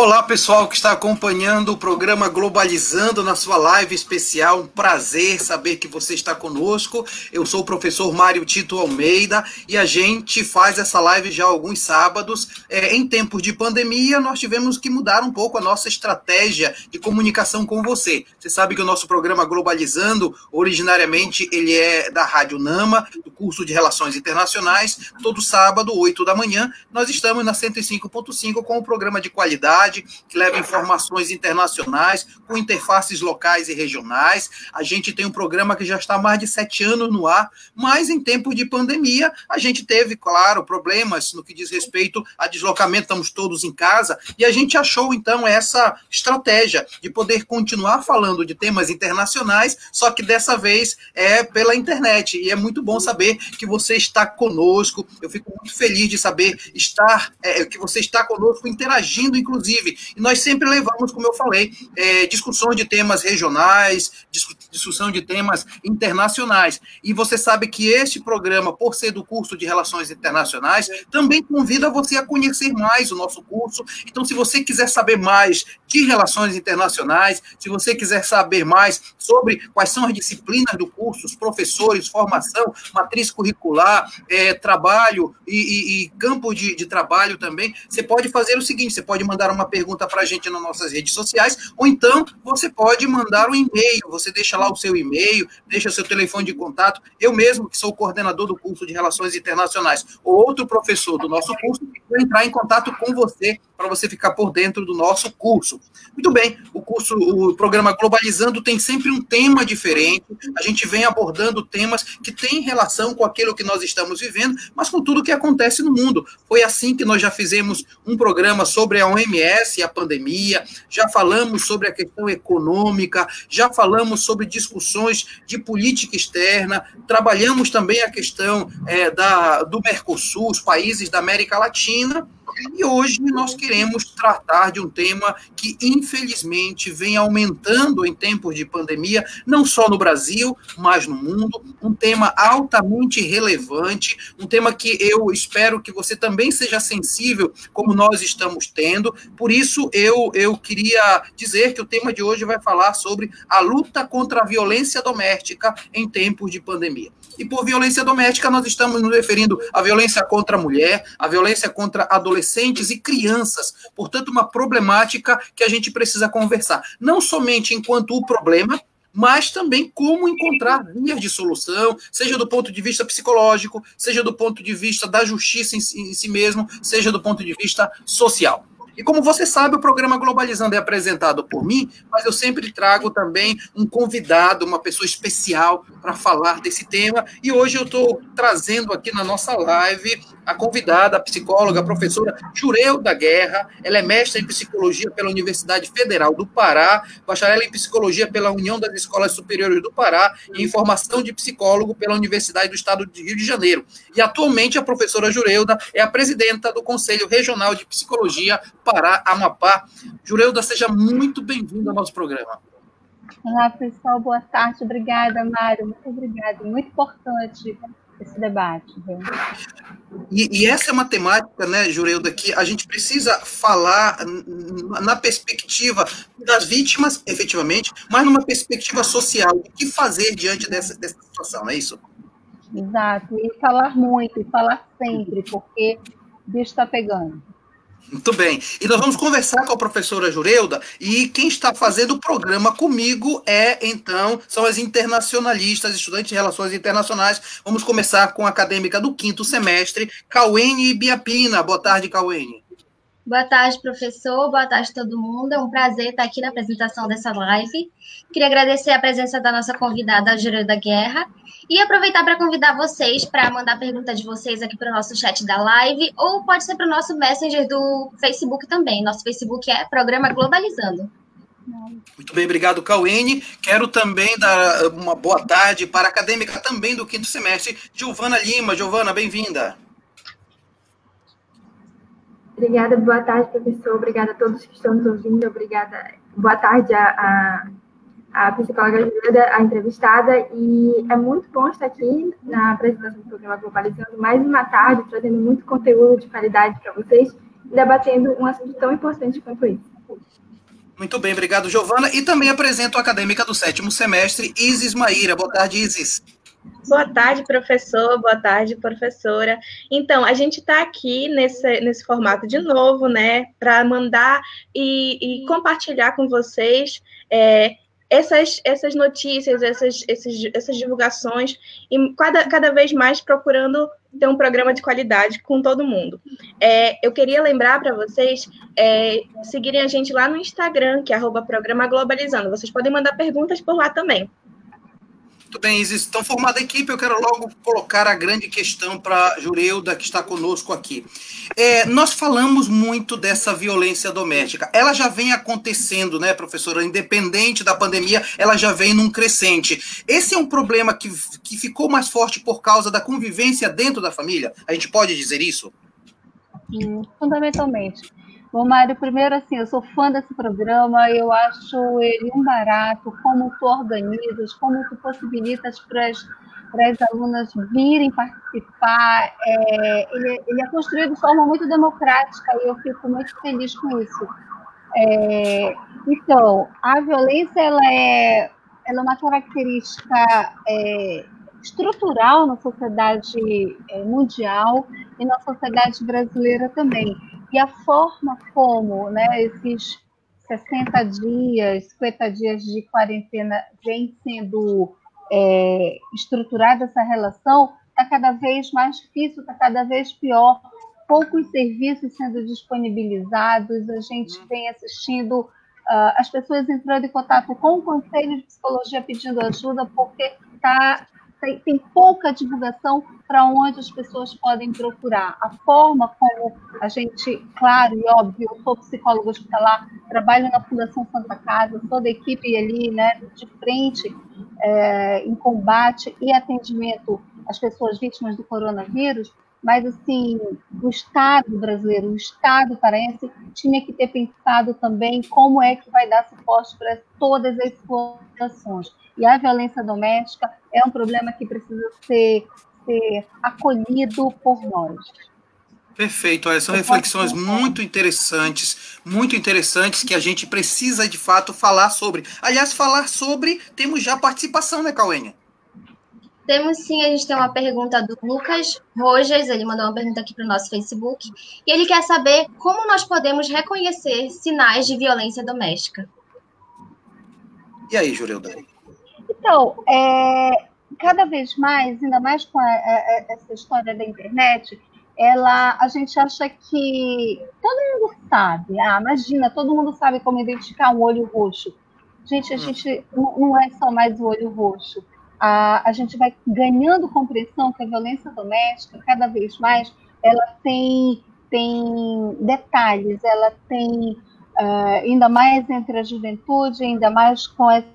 Olá, pessoal que está acompanhando o programa Globalizando na sua live especial. Um prazer saber que você está conosco. Eu sou o professor Mário Tito Almeida e a gente faz essa live já alguns sábados. É, em tempos de pandemia, nós tivemos que mudar um pouco a nossa estratégia de comunicação com você. Você sabe que o nosso programa Globalizando, originariamente, ele é da Rádio Nama, do curso de Relações Internacionais. Todo sábado, 8 da manhã, nós estamos na 105.5 com o programa de qualidade, que leva informações internacionais, com interfaces locais e regionais. A gente tem um programa que já está há mais de sete anos no ar, mas em tempo de pandemia, a gente teve, claro, problemas no que diz respeito a deslocamento, estamos todos em casa, e a gente achou, então, essa estratégia de poder continuar falando de temas internacionais, só que dessa vez é pela internet. E é muito bom saber que você está conosco. Eu fico muito feliz de saber estar, é, que você está conosco interagindo, inclusive. E nós sempre levamos, como eu falei, é, discussões de temas regionais, discussão de temas internacionais. E você sabe que este programa, por ser do curso de Relações Internacionais, também convida você a conhecer mais o nosso curso. Então, se você quiser saber mais de relações internacionais, se você quiser saber mais sobre quais são as disciplinas do curso, os professores, formação, matriz curricular, é, trabalho e, e, e campo de, de trabalho também, você pode fazer o seguinte: você pode mandar uma pergunta para a gente nas nossas redes sociais, ou então você pode mandar um e-mail. Você deixa lá o seu e-mail, deixa o seu telefone de contato. Eu mesmo, que sou coordenador do curso de Relações Internacionais, ou outro professor do nosso curso, vou entrar em contato com você para você ficar por dentro do nosso curso. Muito bem, o curso, o programa Globalizando tem sempre um tema diferente. A gente vem abordando temas que têm relação com aquilo que nós estamos vivendo, mas com tudo que acontece no mundo. Foi assim que nós já fizemos um programa sobre a OMS e a pandemia, já falamos sobre a questão econômica, já falamos sobre discussões de política externa, trabalhamos também a questão é, da, do Mercosul, os países da América Latina e hoje nós queremos tratar de um tema que, infelizmente, vem aumentando em tempos de pandemia, não só no Brasil, mas no mundo. Um tema altamente relevante, um tema que eu espero que você também seja sensível, como nós estamos tendo. Por isso, eu, eu queria dizer que o tema de hoje vai falar sobre a luta contra a violência doméstica em tempos de pandemia. E por violência doméstica, nós estamos nos referindo à violência contra a mulher, à violência contra adolescentes e crianças. Portanto, uma problemática que a gente precisa conversar. Não somente enquanto o problema, mas também como encontrar vias de solução, seja do ponto de vista psicológico, seja do ponto de vista da justiça em si, em si mesmo, seja do ponto de vista social. E como você sabe, o programa Globalizando é apresentado por mim, mas eu sempre trago também um convidado, uma pessoa especial para falar desse tema. E hoje eu estou trazendo aqui na nossa live a convidada, a psicóloga, a professora Jureu da Guerra. Ela é mestre em psicologia pela Universidade Federal do Pará, bacharel em psicologia pela União das Escolas Superiores do Pará e em formação de psicólogo pela Universidade do Estado de Rio de Janeiro. E atualmente a professora Jureuda é a presidenta do Conselho Regional de Psicologia Pará, Amapá. Jureuda, seja muito bem-vindo ao nosso programa. Olá, pessoal, boa tarde. Obrigada, Mário. Muito obrigada. Muito importante esse debate. E, e, essa é uma temática, né, Jureuda, que a gente precisa falar na perspectiva das vítimas, efetivamente, mas numa perspectiva social. O que fazer diante dessa, dessa situação, não é isso? Exato. E falar muito, e falar sempre, porque o bicho está pegando. Muito bem. E nós vamos conversar com a professora Jureuda e quem está fazendo o programa comigo é, então, são as internacionalistas, estudantes de relações internacionais. Vamos começar com a acadêmica do quinto semestre, Cauene Biapina. Boa tarde, Cauene. Boa tarde, professor. Boa tarde, todo mundo. É um prazer estar aqui na apresentação dessa live. Queria agradecer a presença da nossa convidada, Jureuda Guerra, e aproveitar para convidar vocês para mandar pergunta de vocês aqui para o nosso chat da live, ou pode ser para o nosso Messenger do Facebook também. Nosso Facebook é Programa Globalizando. Muito bem, obrigado, Cauene. Quero também dar uma boa tarde para a acadêmica também do quinto semestre, Giovana Lima. Giovana, bem-vinda. Obrigada, boa tarde, professor. Obrigada a todos que estão nos ouvindo. Obrigada. Boa tarde a, a a psicóloga Júlia, a entrevistada, e é muito bom estar aqui na apresentação do programa Globalizando mais uma tarde, trazendo muito conteúdo de qualidade para vocês. debatendo um assunto tão importante quanto isso. Muito bem, obrigado, Giovana. E também apresento a acadêmica do sétimo semestre, Isis Maíra. Boa tarde, Isis. Boa tarde, professor. Boa tarde, professora. Então, a gente está aqui nesse, nesse formato de novo, né, para mandar e, e, compartilhar com vocês é, essas, essas notícias, essas, essas, essas divulgações, e cada, cada vez mais procurando ter um programa de qualidade com todo mundo. É, eu queria lembrar para vocês é, seguirem a gente lá no Instagram, que é programa globalizando. Vocês podem mandar perguntas por lá também. Muito bem, Isis. Então, formada a equipe, eu quero logo colocar a grande questão para Jureuda, que está conosco aqui. É, nós falamos muito dessa violência doméstica. Ela já vem acontecendo, né, professora? Independente da pandemia, ela já vem num crescente. Esse é um problema que, que ficou mais forte por causa da convivência dentro da família? A gente pode dizer isso? Sim, fundamentalmente. Bom, Mário, primeiro, assim, eu sou fã desse programa, eu acho ele um barato, como tu organizas, como tu possibilitas para as alunas virem participar. É, ele, ele, é construído de forma muito democrática e eu fico muito feliz com isso. É, então, a violência ela é, ela é uma característica é, estrutural na sociedade é, mundial e na sociedade brasileira também. E a forma como né, esses 60 dias, 50 dias de quarentena vem sendo é, estruturada essa relação, está cada vez mais difícil, está cada vez pior. Poucos serviços sendo disponibilizados, a gente vem assistindo uh, as pessoas entrando em contato com o Conselho de Psicologia pedindo ajuda, porque está tem, tem pouca divulgação para onde as pessoas podem procurar. A forma como a gente, claro e óbvio, eu sou psicóloga hospitalar, trabalho na Fundação Santa Casa, sou da equipe ali, né, de frente é, em combate e atendimento às pessoas vítimas do coronavírus, mas assim, o Estado brasileiro, o Estado paraense, tinha que ter pensado também como é que vai dar suporte para todas as situações. E a violência doméstica é um problema que precisa ser, ser acolhido por nós. Perfeito, olha, são reflexões muito interessantes, muito interessantes que a gente precisa de fato falar sobre. Aliás, falar sobre, temos já participação, né, Cauênia? Temos sim, a gente tem uma pergunta do Lucas Rojas, ele mandou uma pergunta aqui para o nosso Facebook, e ele quer saber como nós podemos reconhecer sinais de violência doméstica. E aí, Jurilda? Então, é, cada vez mais, ainda mais com a, a, essa história da internet, ela, a gente acha que todo mundo sabe. Ah, imagina, todo mundo sabe como identificar um olho roxo. Gente, a hum. gente não, não é só mais o olho roxo. A, a gente vai ganhando compreensão que a violência doméstica, cada vez mais, ela tem, tem detalhes, ela tem, uh, ainda mais entre a juventude, ainda mais com essa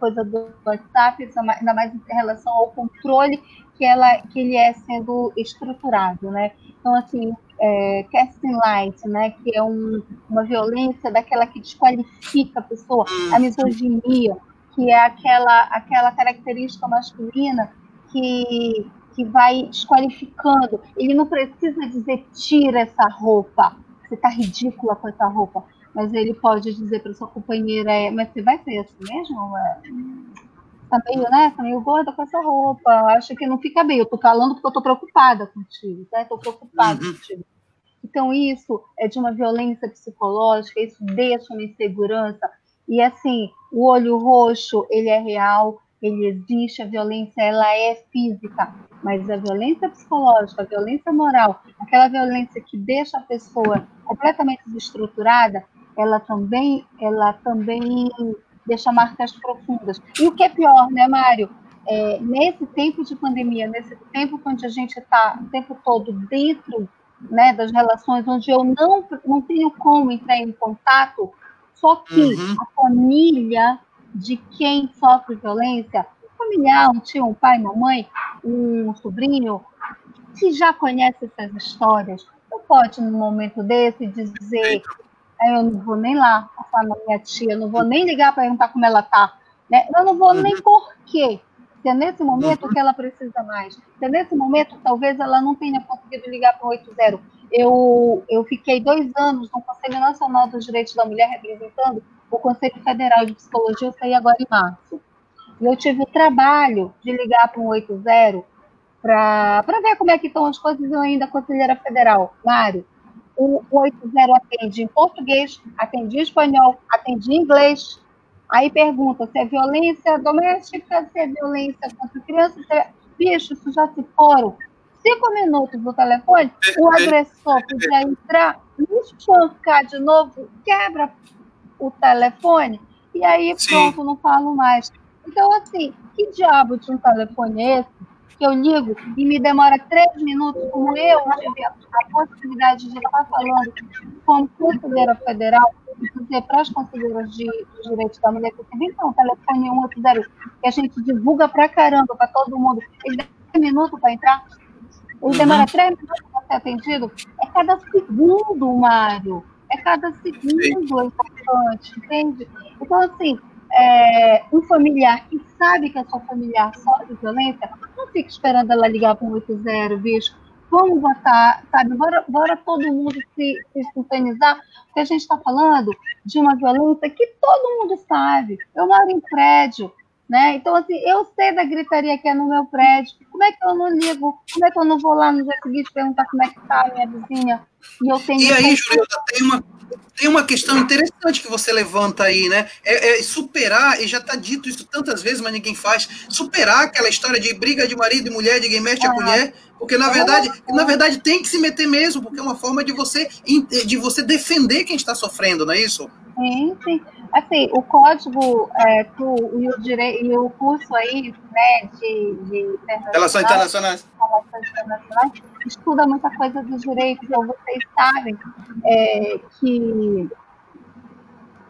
coisa do WhatsApp, ainda mais em relação ao controle que, ela, que ele é sendo estruturado, né? Então, assim, é, casting light, né, que é um, uma violência daquela que desqualifica a pessoa, a misoginia, que é aquela, aquela característica masculina que, que vai desqualificando. Ele não precisa dizer tira essa roupa, você está ridícula com essa roupa mas ele pode dizer para sua companheira, é, mas você vai ser assim mesmo? É, tá meio, né? Tá meio gorda com essa roupa, acho que não fica bem. Eu tô falando porque eu tô preocupada contigo, tá? Tô preocupada uhum. contigo. Então, isso é de uma violência psicológica, isso deixa uma insegurança. E, assim, o olho roxo, ele é real, ele existe, a violência, ela é física, mas a violência psicológica, a violência moral, aquela violência que deixa a pessoa completamente desestruturada, ela também, ela também deixa marcas profundas. E o que é pior, né, Mário? É, nesse tempo de pandemia, nesse tempo onde a gente está o tempo todo dentro né, das relações, onde eu não, não tenho como entrar em contato, só que uhum. a família de quem sofre violência, um familiar, um tio, um pai, uma mãe, um sobrinho, que já conhece essas histórias, não pode, num momento desse, dizer eu não vou nem lá passar na minha tia, eu não vou nem ligar para perguntar como ela está. Né? Eu não vou nem uhum. por quê. Se é nesse momento uhum. que ela precisa mais. Se é nesse momento, talvez ela não tenha conseguido ligar para o 80. Eu, eu fiquei dois anos no Conselho Nacional dos Direitos da Mulher, representando o Conselho Federal de Psicologia, eu saí agora em março. E eu tive o trabalho de ligar para um 80 para ver como é que estão as coisas, eu ainda conselheira federal. Mário, o 80 atende em português, atende em espanhol, atende em inglês. Aí pergunta se é violência doméstica, se é violência contra crianças. Se é... Bicho, isso já se foram cinco minutos no telefone, o agressor podia entrar, me espancar de novo, quebra o telefone, e aí pronto, Sim. não falo mais. Então, assim, que diabo de um telefone é esse que eu ligo e me demora três minutos, como eu tive a possibilidade de estar falando como conselheira federal, e dizer para as conselheiras de, de direitos da mulher que então, telefone 180, que a gente divulga para caramba para todo mundo, e 10 minutos para entrar, demora uhum. três minutos para ser atendido. É cada segundo, Mário. É cada segundo é importante, entende? Então, assim, é, um familiar que sabe que a sua familiar sofre violência, não fique esperando ela ligar para o 80, bicho. Vamos votar, sabe? Bora, bora todo mundo se, se sintonizar, porque a gente está falando de uma violência que todo mundo sabe. Eu moro em prédio, né? Então, assim, eu sei da gritaria que é no meu prédio. Como é que eu não ligo? Como é que eu não vou lá no dia seguinte perguntar como é que está a minha vizinha? E, eu tenho e aí, Juliana, tem uma, tem uma questão interessante que você levanta aí, né? É, é superar, e já está dito isso tantas vezes, mas ninguém faz, superar aquela história de briga de marido e mulher, de quem mexe a mulher, porque na verdade, na verdade tem que se meter mesmo, porque é uma forma de você, de você defender quem está sofrendo, não é isso? Sim, sim. Assim, o código é, tu, e, o dire... e o curso aí, né, de, de Relações internacionais. Relações internacionais, estuda muita coisa dos direitos, ou vocês sabem é, que,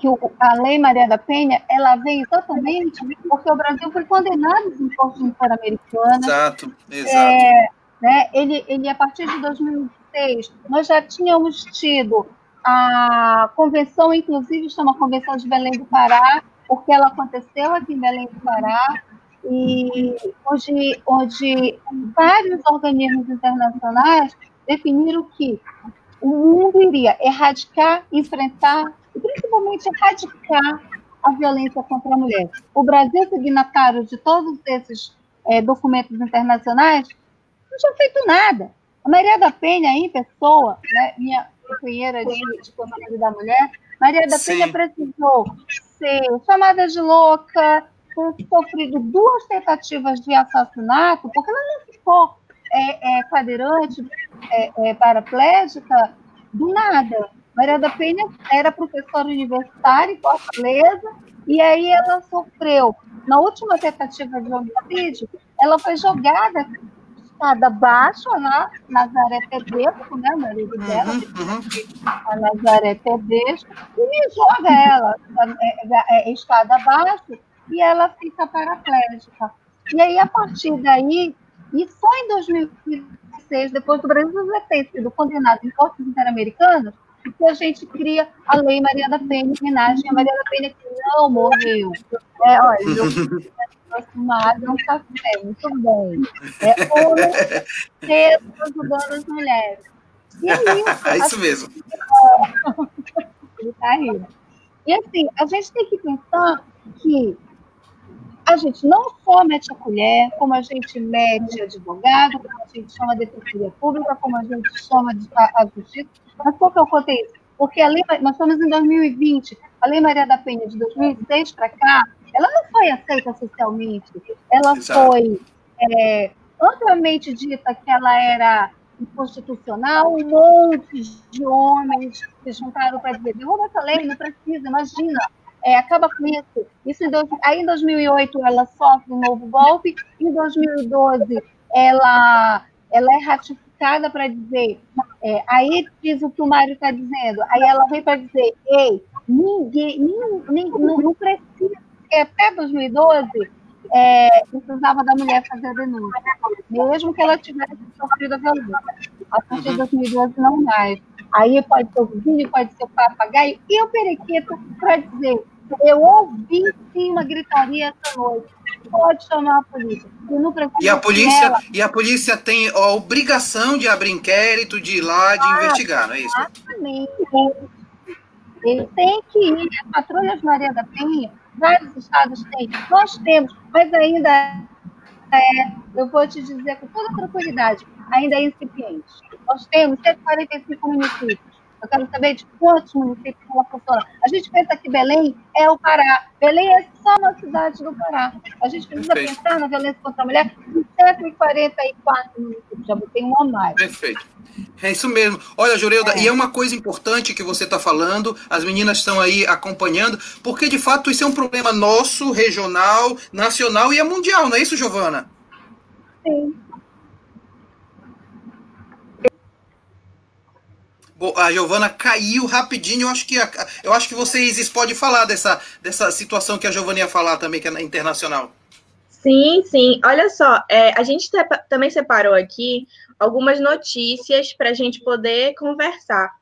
que o, a Lei Maria da Penha, ela veio totalmente porque o Brasil foi condenado em Corte Interamericana. Exato, exato. É, né, ele, ele, a partir de 2006, nós já tínhamos tido a convenção, inclusive, chama Convenção de Belém do Pará, porque ela aconteceu aqui em Belém do Pará, e onde, onde vários organismos internacionais definiram que o mundo iria erradicar, enfrentar e principalmente erradicar a violência contra a mulher. O Brasil, signatário de todos esses é, documentos internacionais, não tinha feito nada. A Maria da Penha, em pessoa, né, minha, companheira de, de da Mulher, Maria da Penha precisou ser chamada de louca, ter sofrido duas tentativas de assassinato, porque ela não ficou é, é, cadeirante, é, é, paraplégica, do nada. Maria da Penha era professora universitária em Fortaleza, e aí ela sofreu, na última tentativa de homicídio, ela foi jogada escada baixa lá, Nazaré Tedesco, né, marido dela, uhum, uhum. a Nazaré Tedesco, e me joga ela é, é, é, escada abaixo e ela fica paraplégica. E aí, a partir daí, e só em 2006, depois do Brasil ter sido condenado em cortes interamericanas, que a gente cria a Lei Maria da Penha, em homenagem a Maria da Penha, que não morreu. É, olha, eu acostumado a um café, muito bem. É homem cedo ajudando as mulheres. E é isso. é isso mesmo. Ele tá rindo. E assim, a gente tem que pensar que a gente não só mete a colher, como a gente mete advogado, como a gente chama a defensoria pública, como a gente chama a justiça. Mas por que eu contei isso? Porque a lei, nós estamos em 2020, a Lei Maria da Penha de 2006 para cá, ela não foi aceita socialmente, ela Exato. foi é, amplamente dita que ela era inconstitucional, um monte de homens se juntaram para dizer, derruba essa lei, não precisa, imagina, é, acaba com isso. isso em dois, aí em 2008 ela sofre um novo golpe, em 2012 ela, ela é ratificada para dizer, é, aí diz o que o Mário está dizendo, aí ela vem para dizer, ei, ninguém, ninguém não, não precisa porque até 2012 é, precisava da mulher fazer a denúncia, mesmo que ela tivesse sofrido a violência. A partir de 2012 não mais. Aí pode ser o vizinho, pode ser o papagaio e o periquito para dizer, eu ouvi sim uma gritaria essa noite. pode chamar a polícia. E, e a polícia ela... e a polícia tem a obrigação de abrir inquérito, de ir lá, de ah, investigar, não é isso? Exatamente. Ele tem que ir. A Patrulha de Maria da Penha, vários estados têm. Nós temos, mas ainda é, eu vou te dizer com toda tranquilidade, ainda é incipiente. Nós temos 145 municípios. Eu quero saber de quantos municípios ela funciona. A gente pensa que Belém é o Pará. Belém é só uma cidade do Pará. A gente precisa Perfeito. pensar na violência contra a mulher em 144 municípios. Já botei um a mais. Perfeito. É isso mesmo. Olha, Jureuda, é. e é uma coisa importante que você está falando, as meninas estão aí acompanhando, porque de fato isso é um problema nosso, regional, nacional e é mundial, não é isso, Giovana? Sim. A Giovana caiu rapidinho. Eu acho que, eu acho que vocês podem falar dessa, dessa situação que a Giovana ia falar também, que é internacional. Sim, sim. Olha só, é, a gente também separou aqui algumas notícias para a gente poder conversar.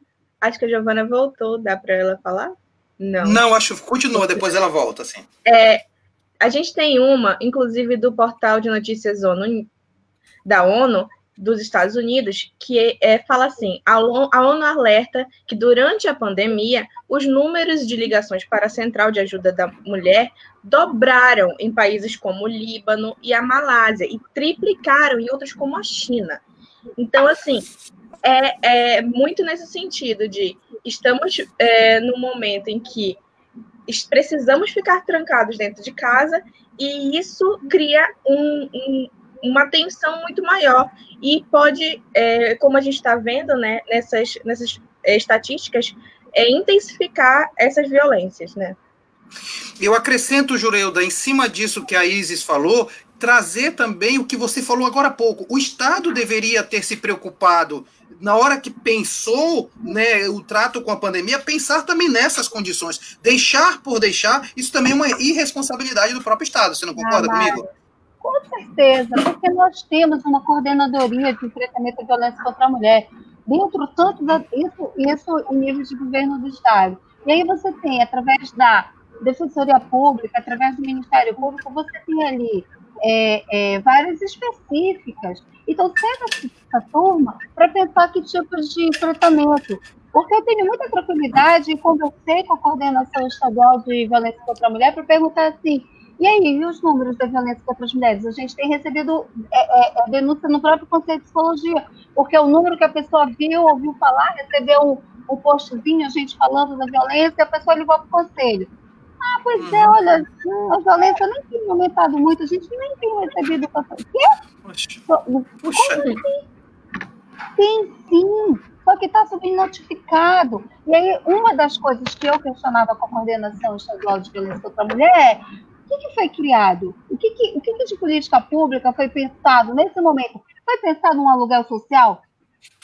Acho que a Giovana voltou, dá para ela falar? Não. Não, acho que continua, depois ela volta, sim. É, a gente tem uma, inclusive, do portal de notícias ONU, da ONU, dos Estados Unidos, que é, fala assim: a ONU alerta que durante a pandemia os números de ligações para a Central de Ajuda da Mulher dobraram em países como o Líbano e a Malásia e triplicaram em outros como a China. Então, assim, é, é muito nesse sentido de estamos é, no momento em que precisamos ficar trancados dentro de casa e isso cria um, um uma tensão muito maior e pode, é, como a gente está vendo né, nessas, nessas é, estatísticas, é, intensificar essas violências, né? Eu acrescento, Jureuda, em cima disso que a Isis falou, trazer também o que você falou agora há pouco. O Estado deveria ter se preocupado, na hora que pensou né, o trato com a pandemia, pensar também nessas condições. Deixar por deixar, isso também é uma irresponsabilidade do próprio Estado. Você não concorda ah, comigo? Com certeza, porque nós temos uma coordenadoria de enfrentamento à violência contra a mulher, dentro tanto da, isso, isso em nível de governo do Estado. E aí você tem, através da Defensoria Pública, através do Ministério Público, você tem ali é, é, várias específicas. Então, senta essa turma para pensar que tipos de enfrentamento. Porque eu tenho muita tranquilidade e conversei com a coordenação estadual de violência contra a mulher para perguntar assim, e aí, e os números da violência contra as mulheres? A gente tem recebido é, é, é, denúncia no próprio Conselho de Psicologia, porque é o número que a pessoa viu, ouviu falar, recebeu um, um postzinho, a gente falando da violência, a pessoa ligou para o Conselho. Ah, pois é, uhum. olha, a violência nem tem aumentado muito, a gente nem tem recebido. Quê? Puxa. Assim? Tem sim, só que está subnotificado. E aí, uma das coisas que eu questionava com a coordenação estadual de violência contra a mulher é que, que foi criado? O, que, que, o que, que de política pública foi pensado nesse momento? Foi pensado um aluguel social?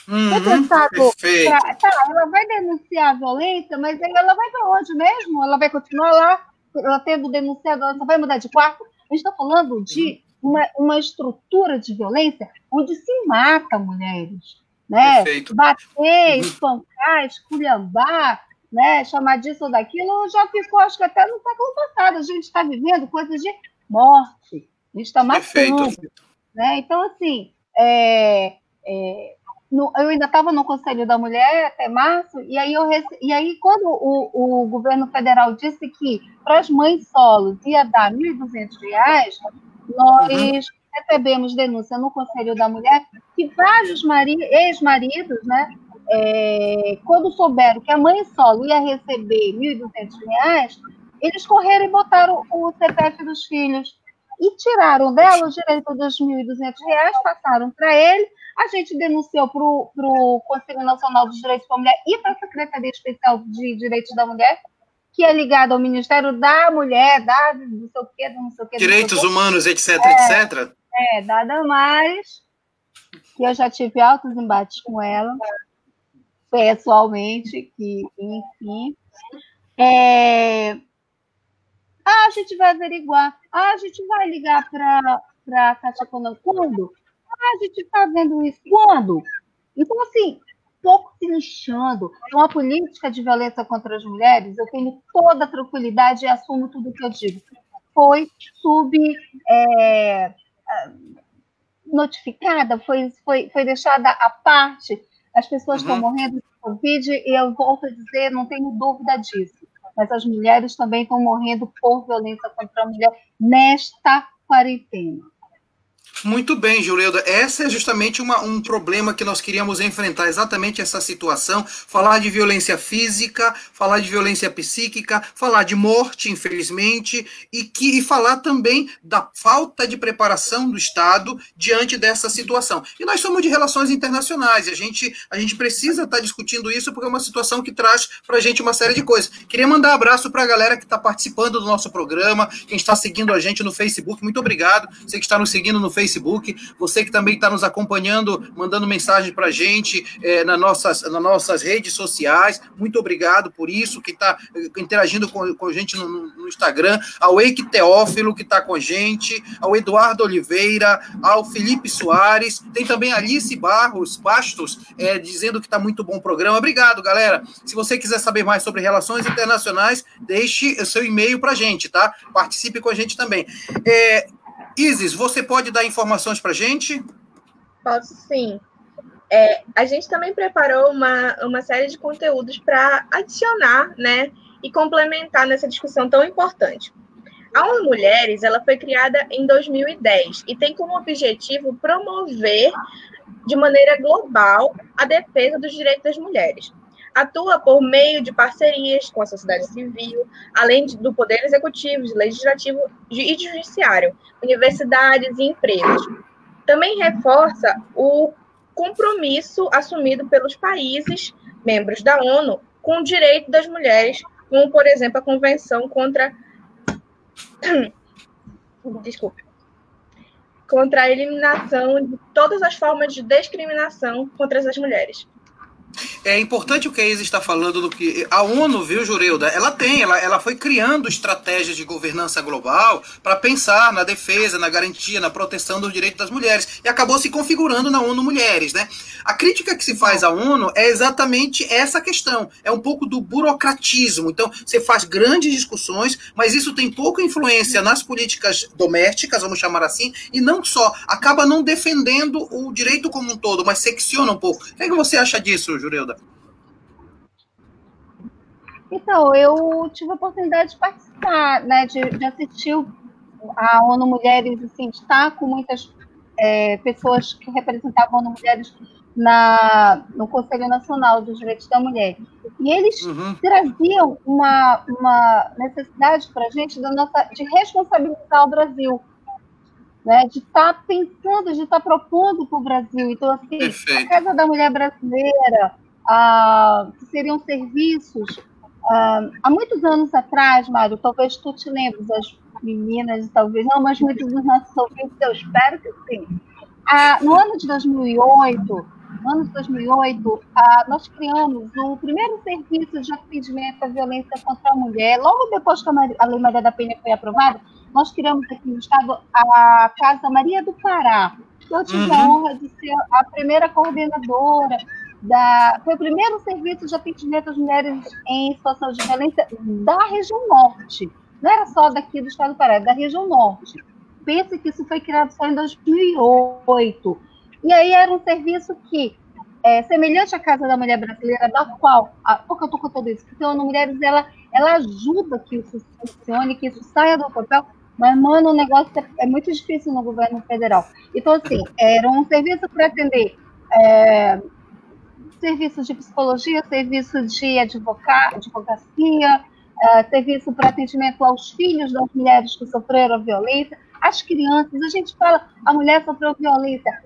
Uhum, foi pensado. Pra, tá, ela vai denunciar a violência, mas ela vai para onde mesmo? Ela vai continuar lá, ela tendo denunciado, ela só vai mudar de quarto? A gente está falando de uma, uma estrutura de violência onde se mata mulheres. Né? Perfeito. Bater, uhum. espancar, esculhambar, né, chamar disso ou daquilo, já ficou, acho que até no século passado. A gente está vivendo coisas de morte, a gente está matando. Né? Então, assim, é, é, no, eu ainda estava no Conselho da Mulher até março, e aí, eu, e aí quando o, o governo federal disse que para as mães solos ia dar R$ 1.200, nós uhum. recebemos denúncia no Conselho da Mulher que vários ex-maridos, né, é, quando souberam que a mãe solo ia receber R$ 1.200, eles correram e botaram o CPF dos filhos e tiraram dela o direito dos R$ 1.200, passaram para ele. A gente denunciou para o Conselho Nacional dos Direitos da Mulher e para a Secretaria Especial de Direitos da Mulher, que é ligada ao Ministério da Mulher, da não sei o quê, não sei o quê. Direitos humanos, etc, é, etc. É, nada mais. Que eu já tive altos embates com ela pessoalmente, que, enfim. É... Ah, a gente vai averiguar. Ah, a gente vai ligar para a Caixa Econômica. Quando? Ah, a gente está vendo isso. Quando? Então, assim, pouco se lixando. Então, a política de violência contra as mulheres, eu tenho toda a tranquilidade e assumo tudo que eu digo. foi sub é, notificada, foi, foi, foi deixada à parte. As pessoas uhum. estão morrendo de Covid e eu volto a dizer, não tenho dúvida disso. Mas as mulheres também estão morrendo por violência contra a mulher nesta quarentena. Muito bem, Juleuda. Essa é justamente uma, um problema que nós queríamos enfrentar, exatamente essa situação. Falar de violência física, falar de violência psíquica, falar de morte, infelizmente, e, que, e falar também da falta de preparação do Estado diante dessa situação. E nós somos de relações internacionais, a gente, a gente precisa estar discutindo isso porque é uma situação que traz para a gente uma série de coisas. Queria mandar um abraço para a galera que está participando do nosso programa, quem está seguindo a gente no Facebook. Muito obrigado. Você que está nos seguindo no Facebook Facebook, você que também está nos acompanhando, mandando mensagem para a gente é, nas, nossas, nas nossas redes sociais. Muito obrigado por isso, que está é, interagindo com, com a gente no, no Instagram, ao Eike Teófilo, que está com a gente, ao Eduardo Oliveira, ao Felipe Soares, tem também Alice Barros Bastos, é, dizendo que está muito bom o programa. Obrigado, galera. Se você quiser saber mais sobre relações internacionais, deixe o seu e-mail para a gente, tá? Participe com a gente também. É, Isis, você pode dar informações para a gente? Posso sim. É, a gente também preparou uma, uma série de conteúdos para adicionar né, e complementar nessa discussão tão importante. A ONU Mulheres ela foi criada em 2010 e tem como objetivo promover de maneira global a defesa dos direitos das mulheres atua por meio de parcerias com a sociedade civil, além do poder executivo, legislativo e judiciário, universidades e empresas. Também reforça o compromisso assumido pelos países membros da ONU com o direito das mulheres, como, por exemplo, a Convenção contra. Desculpe. Contra a eliminação de todas as formas de discriminação contra as mulheres. É importante o que a Isa está falando do que a ONU, viu, Jureuda? Ela tem, ela, ela foi criando estratégias de governança global para pensar na defesa, na garantia, na proteção dos direitos das mulheres e acabou se configurando na ONU Mulheres, né? A crítica que se faz à ONU é exatamente essa questão, é um pouco do burocratismo. Então, você faz grandes discussões, mas isso tem pouca influência nas políticas domésticas, vamos chamar assim, e não só, acaba não defendendo o direito como um todo, mas secciona um pouco. O que, é que você acha disso, Jureuda? Então, eu tive a oportunidade de participar, né, de, de assistir a ONU Mulheres, assim, estar com muitas é, pessoas que representavam a ONU Mulheres na, no Conselho Nacional dos Direitos da Mulher. E eles uhum. traziam uma, uma necessidade para a gente da nossa, de responsabilizar o Brasil, né, de estar tá pensando, de estar tá propondo para o Brasil. Então, assim, Perfeito. a Casa da Mulher Brasileira, ah, que seriam serviços Uh, há muitos anos atrás, Mário, talvez tu te lembres, as meninas, talvez não, mas muitos dos nossos ouvintes, eu espero que sim. Uh, no ano de 2008, no ano de 2008, uh, nós criamos o primeiro serviço de atendimento à violência contra a mulher. Logo depois que a Lei Maria da Penha foi aprovada, nós criamos aqui no estado a Casa Maria do Pará. Eu tive uhum. a honra de ser a primeira coordenadora da, foi o primeiro serviço de atendimento às mulheres em situação de violência da região norte. Não era só daqui do estado do Pará, da região norte. Pense que isso foi criado só em 2008. E aí era um serviço que, é, semelhante à Casa da Mulher Brasileira, da qual, a, por que eu estou contando isso? Porque a ONU Mulheres, ela, ela ajuda que isso funcione, que isso saia do papel, mas, mano, o negócio é, é muito difícil no governo federal. Então, assim, era um serviço para atender é, serviços de psicologia, serviço de advoca advocacia, uh, serviço para atendimento aos filhos das mulheres que sofreram violência, as crianças. A gente fala, a mulher sofreu violência.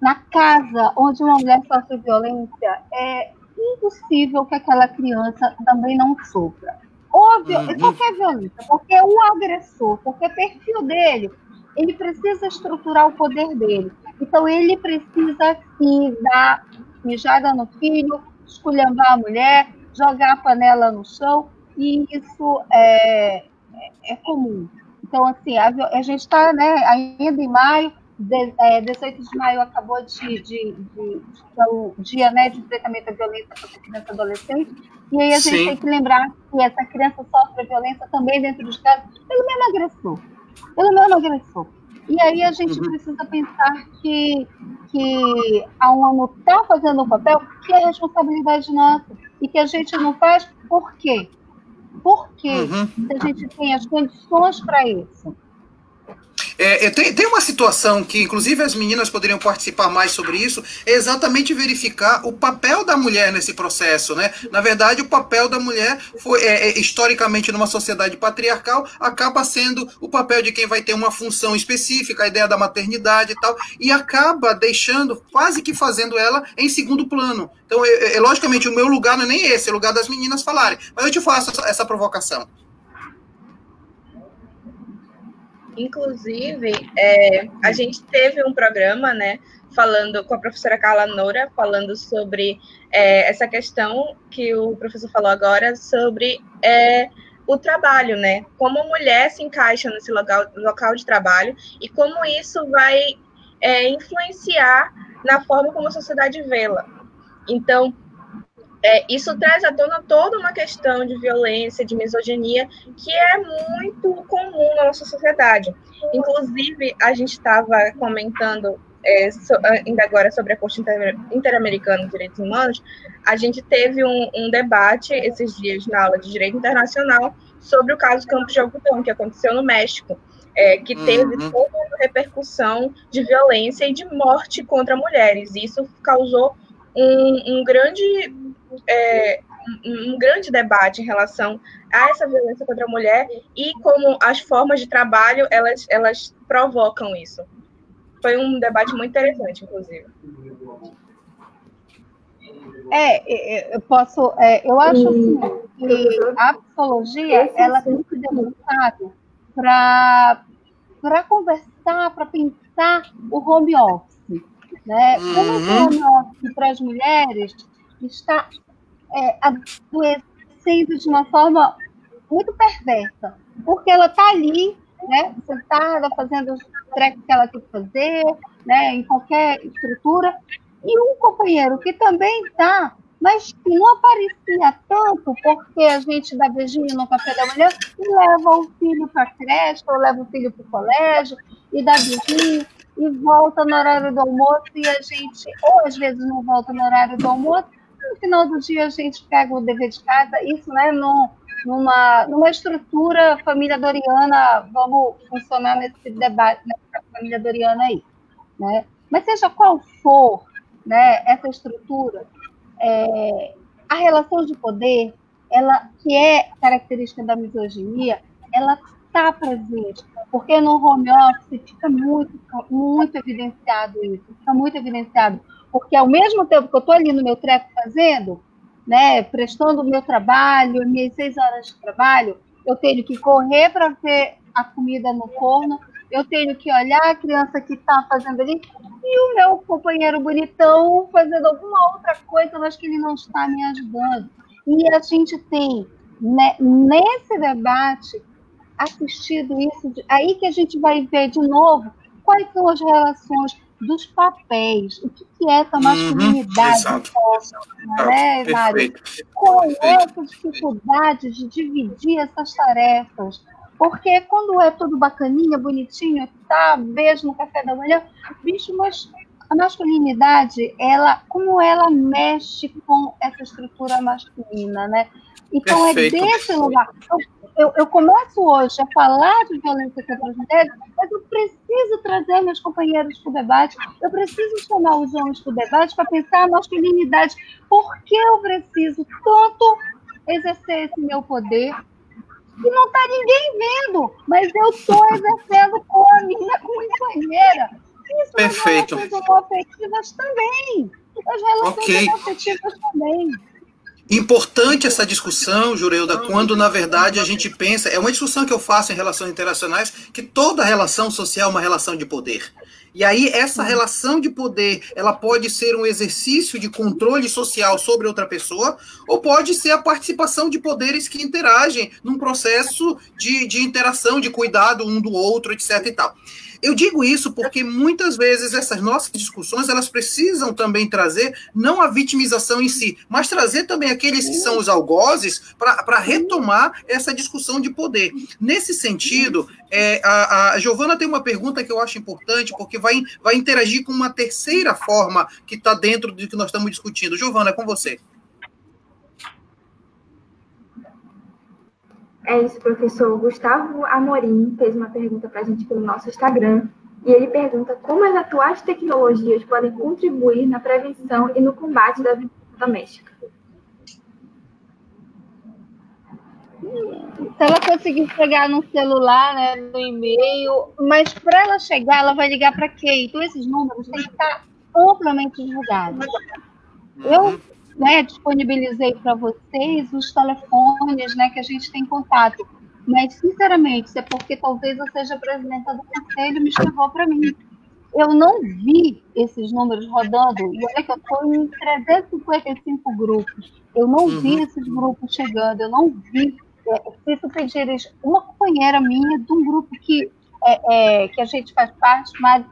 Na casa onde uma mulher sofre violência, é impossível que aquela criança também não sofra. Óbvio, uhum. qualquer violência, porque o agressor, porque o perfil dele, ele precisa estruturar o poder dele. Então, ele precisa, sim, dar mijada no filho, esculhambar a mulher, jogar a panela no chão, e isso é, é, é comum. Então, assim, a, a gente está né, ainda em maio, de, é, 18 de maio acabou de, de, de, de, de o dia né, de enfrentamento à violência contra criança e adolescente, E aí a gente Sim. tem que lembrar que essa criança sofre violência também dentro dos casos pelo mesmo agressor. Pelo mesmo agressor. E aí a gente uhum. precisa pensar que, que a ONU está fazendo um papel que é responsabilidade nossa e que a gente não faz por quê? Porque uhum. a gente tem as condições para isso. É, tem, tem uma situação que, inclusive, as meninas poderiam participar mais sobre isso, é exatamente verificar o papel da mulher nesse processo, né? Na verdade, o papel da mulher foi, é, é, historicamente, numa sociedade patriarcal, acaba sendo o papel de quem vai ter uma função específica, a ideia da maternidade e tal, e acaba deixando, quase que fazendo ela em segundo plano. Então, é, é logicamente, o meu lugar não é nem esse, é o lugar das meninas falarem. Mas eu te faço essa, essa provocação. Inclusive, é, a gente teve um programa, né, falando com a professora Carla Noura, falando sobre é, essa questão que o professor falou agora, sobre é, o trabalho, né? Como a mulher se encaixa nesse local, local de trabalho e como isso vai é, influenciar na forma como a sociedade vê-la. Então, é, isso traz à tona toda uma questão de violência, de misoginia, que é muito comum na nossa sociedade. Inclusive, a gente estava comentando é, so, ainda agora sobre a Corte Interamericana de Direitos Humanos, a gente teve um, um, debate esses dias na aula de Direito Internacional sobre o caso Campos de Algodão, que aconteceu no México, é, que teve uhum. toda uma repercussão de violência e de morte contra mulheres. Isso causou um, um grande é, um, grande debate em relação a essa violência contra a mulher e como as formas de trabalho elas, elas provocam isso. Foi um debate muito interessante, inclusive. É, eu posso, é, eu acho assim, que a psicologia ela tem que demonstrado para para conversar, para pensar o home office, né? Como o uhum. home office para as mulheres está é, adoecendo de uma forma muito perversa, porque ela está ali, né, sentada, fazendo os trecos que ela tem que fazer, né, em qualquer estrutura, e um companheiro que também está, mas que não aparecia tanto, porque a gente dá beijinho no café da manhã e leva o filho para a creche, ou leva o filho para o colégio, e dá beijinho, e volta no horário do almoço, e a gente, ou às vezes não volta no horário do almoço, no final do dia a gente pega o dever de casa, isso né, numa, numa estrutura família Doriana, vamos funcionar nesse debate, nessa família Doriana aí. Né? Mas seja qual for né, essa estrutura, é, a relação de poder, ela que é característica da misoginia, ela está presente, porque no home office fica muito, muito evidenciado isso, fica muito evidenciado porque ao mesmo tempo que eu estou ali no meu treco fazendo, né, prestando o meu trabalho, minhas seis horas de trabalho, eu tenho que correr para ver a comida no forno, eu tenho que olhar a criança que está fazendo ali e o meu companheiro bonitão fazendo alguma outra coisa, mas que ele não está me ajudando. E a gente tem né, nesse debate assistido isso, aí que a gente vai ver de novo quais são as relações dos papéis. O que, que é essa uhum, masculinidade? Uhum, né, Mário? Qual é essa dificuldade de dividir essas tarefas? Porque quando é tudo bacaninha, bonitinho, tá, beijo no café da manhã, bicho, mas a masculinidade, ela, como ela mexe com essa estrutura masculina, né? Então Perfeito. é desse lugar. Eu, eu, eu, começo hoje a falar de violência contra as mulheres, mas eu preciso trazer meus companheiros para o debate, eu preciso chamar os homens para o debate para pensar a masculinidade. Por que eu preciso tanto exercer esse meu poder? E não está ninguém vendo, mas eu estou exercendo com a minha companheira. Isso Perfeito. as relações afetivas também. As relações okay. afetivas também. Importante essa discussão, Jureuda, quando na verdade a gente pensa, é uma discussão que eu faço em relações internacionais, que toda relação social é uma relação de poder. E aí essa relação de poder, ela pode ser um exercício de controle social sobre outra pessoa, ou pode ser a participação de poderes que interagem num processo de, de interação, de cuidado um do outro, etc e tal. Eu digo isso porque muitas vezes essas nossas discussões elas precisam também trazer não a vitimização em si, mas trazer também aqueles que são os algozes para retomar essa discussão de poder. Nesse sentido, é, a, a Giovana tem uma pergunta que eu acho importante, porque vai, vai interagir com uma terceira forma que está dentro do que nós estamos discutindo. Giovana, é com você. É isso, professor. Gustavo Amorim fez uma pergunta para a gente pelo nosso Instagram. E ele pergunta como as atuais tecnologias podem contribuir na prevenção e no combate da violência doméstica. Se ela conseguir chegar no celular, né, no e-mail, mas para ela chegar, ela vai ligar para quem? Então, esses números têm que estar amplamente divulgados. Eu né, disponibilizei para vocês os telefones né, que a gente tem contato. Mas, sinceramente, isso é porque talvez eu seja presidenta do conselho e me chegou para mim. Eu não vi esses números rodando, e olha que eu estou em 355 grupos. Eu não uhum. vi esses grupos chegando, eu não vi. Se tu pedires uma companheira minha de um grupo que, é, é, que a gente faz parte, mas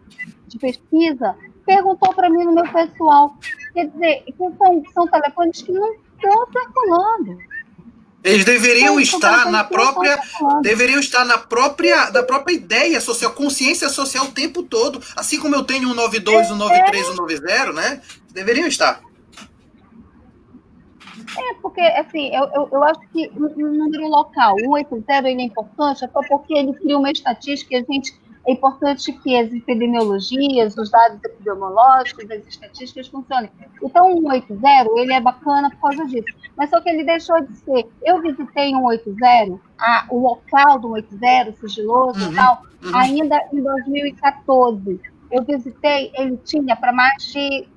de pesquisa, perguntou para mim no meu pessoal. Quer dizer, são, são telefones que não estão circulando. Eles deveriam estar na própria, deveriam estar na própria, da própria ideia social, consciência social o tempo todo, assim como eu tenho o 92, o 93, o 90, né? Deveriam estar. É, porque, assim, eu, eu, eu acho que o número local, o 180, ele é importante, até porque ele cria uma estatística que a gente é importante que as epidemiologias, os dados epidemiológicos, as estatísticas funcionem. Então, o 180, ele é bacana por causa disso. Mas só que ele deixou de ser. Eu visitei um 180, a, o local do 180, sigiloso uhum, e tal, uhum. ainda em 2014. Eu visitei, ele tinha para mais de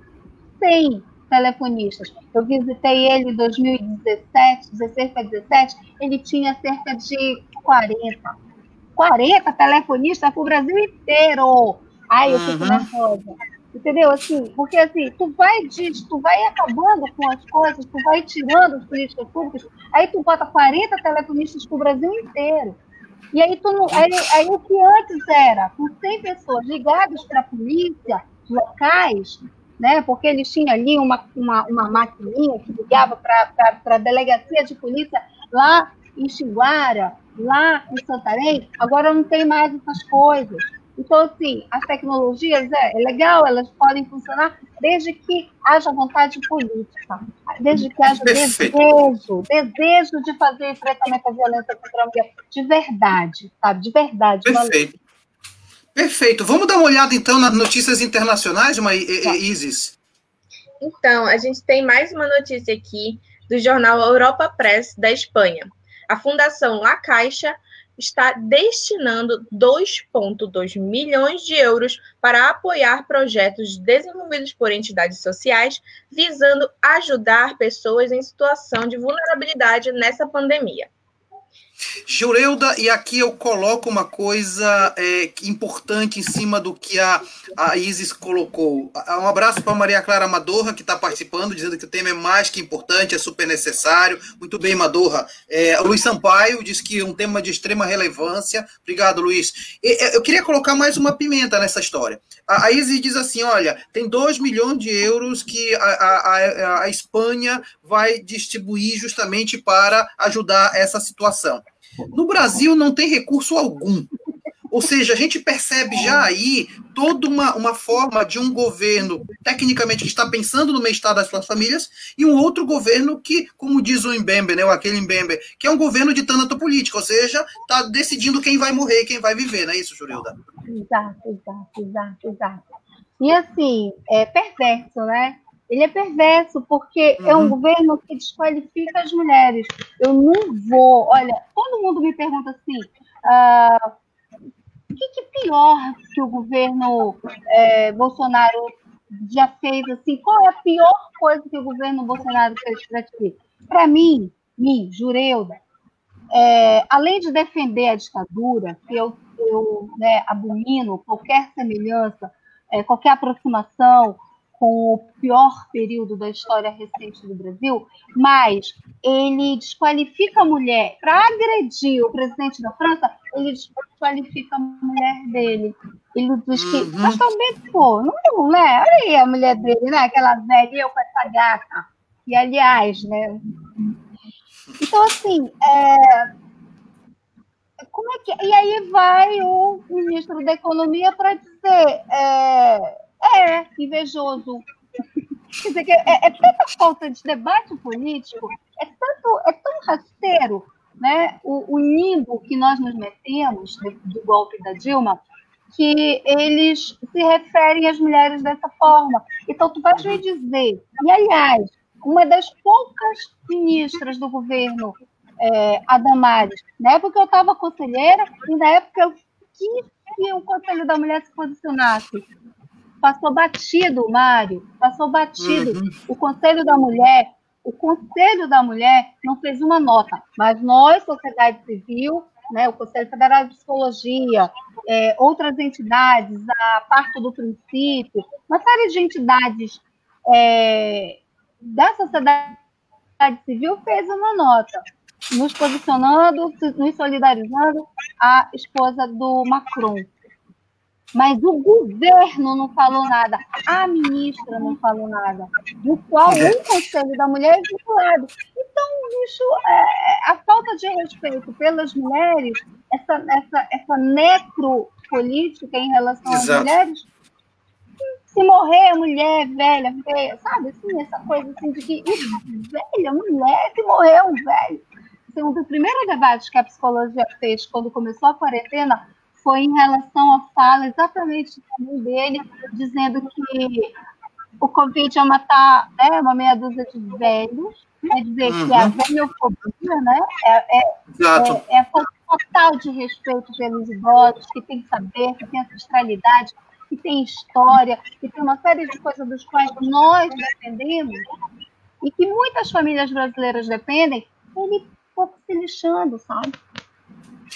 100 telefonistas. Eu visitei ele em 2017, 16 para 17, ele tinha cerca de 40. 40 telefonistas para o Brasil inteiro. Ai, eu fico uhum. nervosa. Entendeu? Assim, porque assim, tu vai, tu vai acabando com as coisas, tu vai tirando os políticos públicos, aí tu bota 40 telefonistas para o Brasil inteiro. E aí, tu não, aí, aí o que antes era, com 100 pessoas ligadas para a polícia locais, né, porque eles tinham ali uma, uma, uma maquininha que ligava para a delegacia de polícia lá em Xinguara, lá em Santarém, agora não tem mais essas coisas. Então, assim, as tecnologias é, é, legal, elas podem funcionar desde que haja vontade política, desde que haja Perfeito. desejo, desejo de fazer enfrentamento à violência contra a mulher, de verdade, sabe? De verdade. Perfeito. Perfeito. Vamos dar uma olhada, então, nas notícias internacionais, uma tá. Isis? Então, a gente tem mais uma notícia aqui do jornal Europa Press da Espanha a Fundação La Caixa está destinando 2,2 milhões de euros para apoiar projetos desenvolvidos por entidades sociais visando ajudar pessoas em situação de vulnerabilidade nessa pandemia. Jureuda, e aqui eu coloco uma coisa é, importante em cima do que a, a Isis colocou. Um abraço para Maria Clara Madorra, que está participando, dizendo que o tema é mais que importante, é super necessário. Muito bem, Madorra. É, Luiz Sampaio diz que é um tema de extrema relevância. Obrigado, Luiz. E, é, eu queria colocar mais uma pimenta nessa história. A, a Isis diz assim: olha, tem 2 milhões de euros que a, a, a Espanha vai distribuir justamente para ajudar essa situação. No Brasil não tem recurso algum. Ou seja, a gente percebe já aí toda uma, uma forma de um governo, tecnicamente, que está pensando no bem-estar das suas famílias, e um outro governo que, como diz o Mbembe, né, ou aquele Mbembe, que é um governo de tânato político, ou seja, está decidindo quem vai morrer e quem vai viver, não é isso, Jurilda? Exato, exato, exato, exato. E assim, é perverso, né? Ele é perverso porque uhum. é um uhum. governo que desqualifica as mulheres. Eu não vou. Olha, todo mundo me pergunta assim: uh, o que, que pior que o governo é, Bolsonaro já fez? Assim, qual é a pior coisa que o governo Bolsonaro fez para ti? Para mim, mim, Jureuda, é, além de defender a ditadura, que eu, eu né, abomino qualquer semelhança, é, qualquer aproximação com o pior período da história recente do Brasil, mas ele desqualifica a mulher para agredir o presidente da França, ele desqualifica a mulher dele. Ele diz que, uhum. mas também, pô, não, não, né? Olha aí a mulher dele, né? Aquela velha com essa gata. E, aliás, né? Então, assim, é... como é que. E aí vai o ministro da Economia para dizer: é, é invejoso. Quer dizer, é, é tanta falta de debate político, é, tanto, é tão rasteiro né, o, o limbo que nós nos metemos do golpe da Dilma, que eles se referem às mulheres dessa forma. Então, tu vais me dizer, e aliás, uma das poucas ministras do governo é, a na época eu estava conselheira e na época eu quis que o Conselho da Mulher se posicionasse. Passou batido, Mário, passou batido. Uhum. O Conselho da Mulher, o Conselho da Mulher não fez uma nota, mas nós, sociedade civil, né, o Conselho Federal de Psicologia, é, outras entidades, a Parto do Princípio, uma série de entidades é, da sociedade civil fez uma nota, nos posicionando, nos solidarizando a esposa do Macron. Mas o governo não falou nada, a ministra não falou nada, do qual o Conselho da Mulher é vinculado. Então, bicho, é, a falta de respeito pelas mulheres, essa, essa, essa necropolítica em relação Exato. às mulheres, se morrer mulher velha, feia, sabe? Assim, essa coisa assim de que velha, mulher, se morrer um velho. Assim, um dos primeiros debates que a psicologia fez quando começou a quarentena foi em relação à fala exatamente dele, dizendo que o Covid ia matar né, uma meia dúzia de velhos, quer dizer uhum. que a velhofobia né, é, é, é, é a falta total de respeito pelos idosos, que tem saber, que tem ancestralidade, que tem história, que tem uma série de coisas dos quais nós dependemos e que muitas famílias brasileiras dependem, ele pouco se lixando, sabe?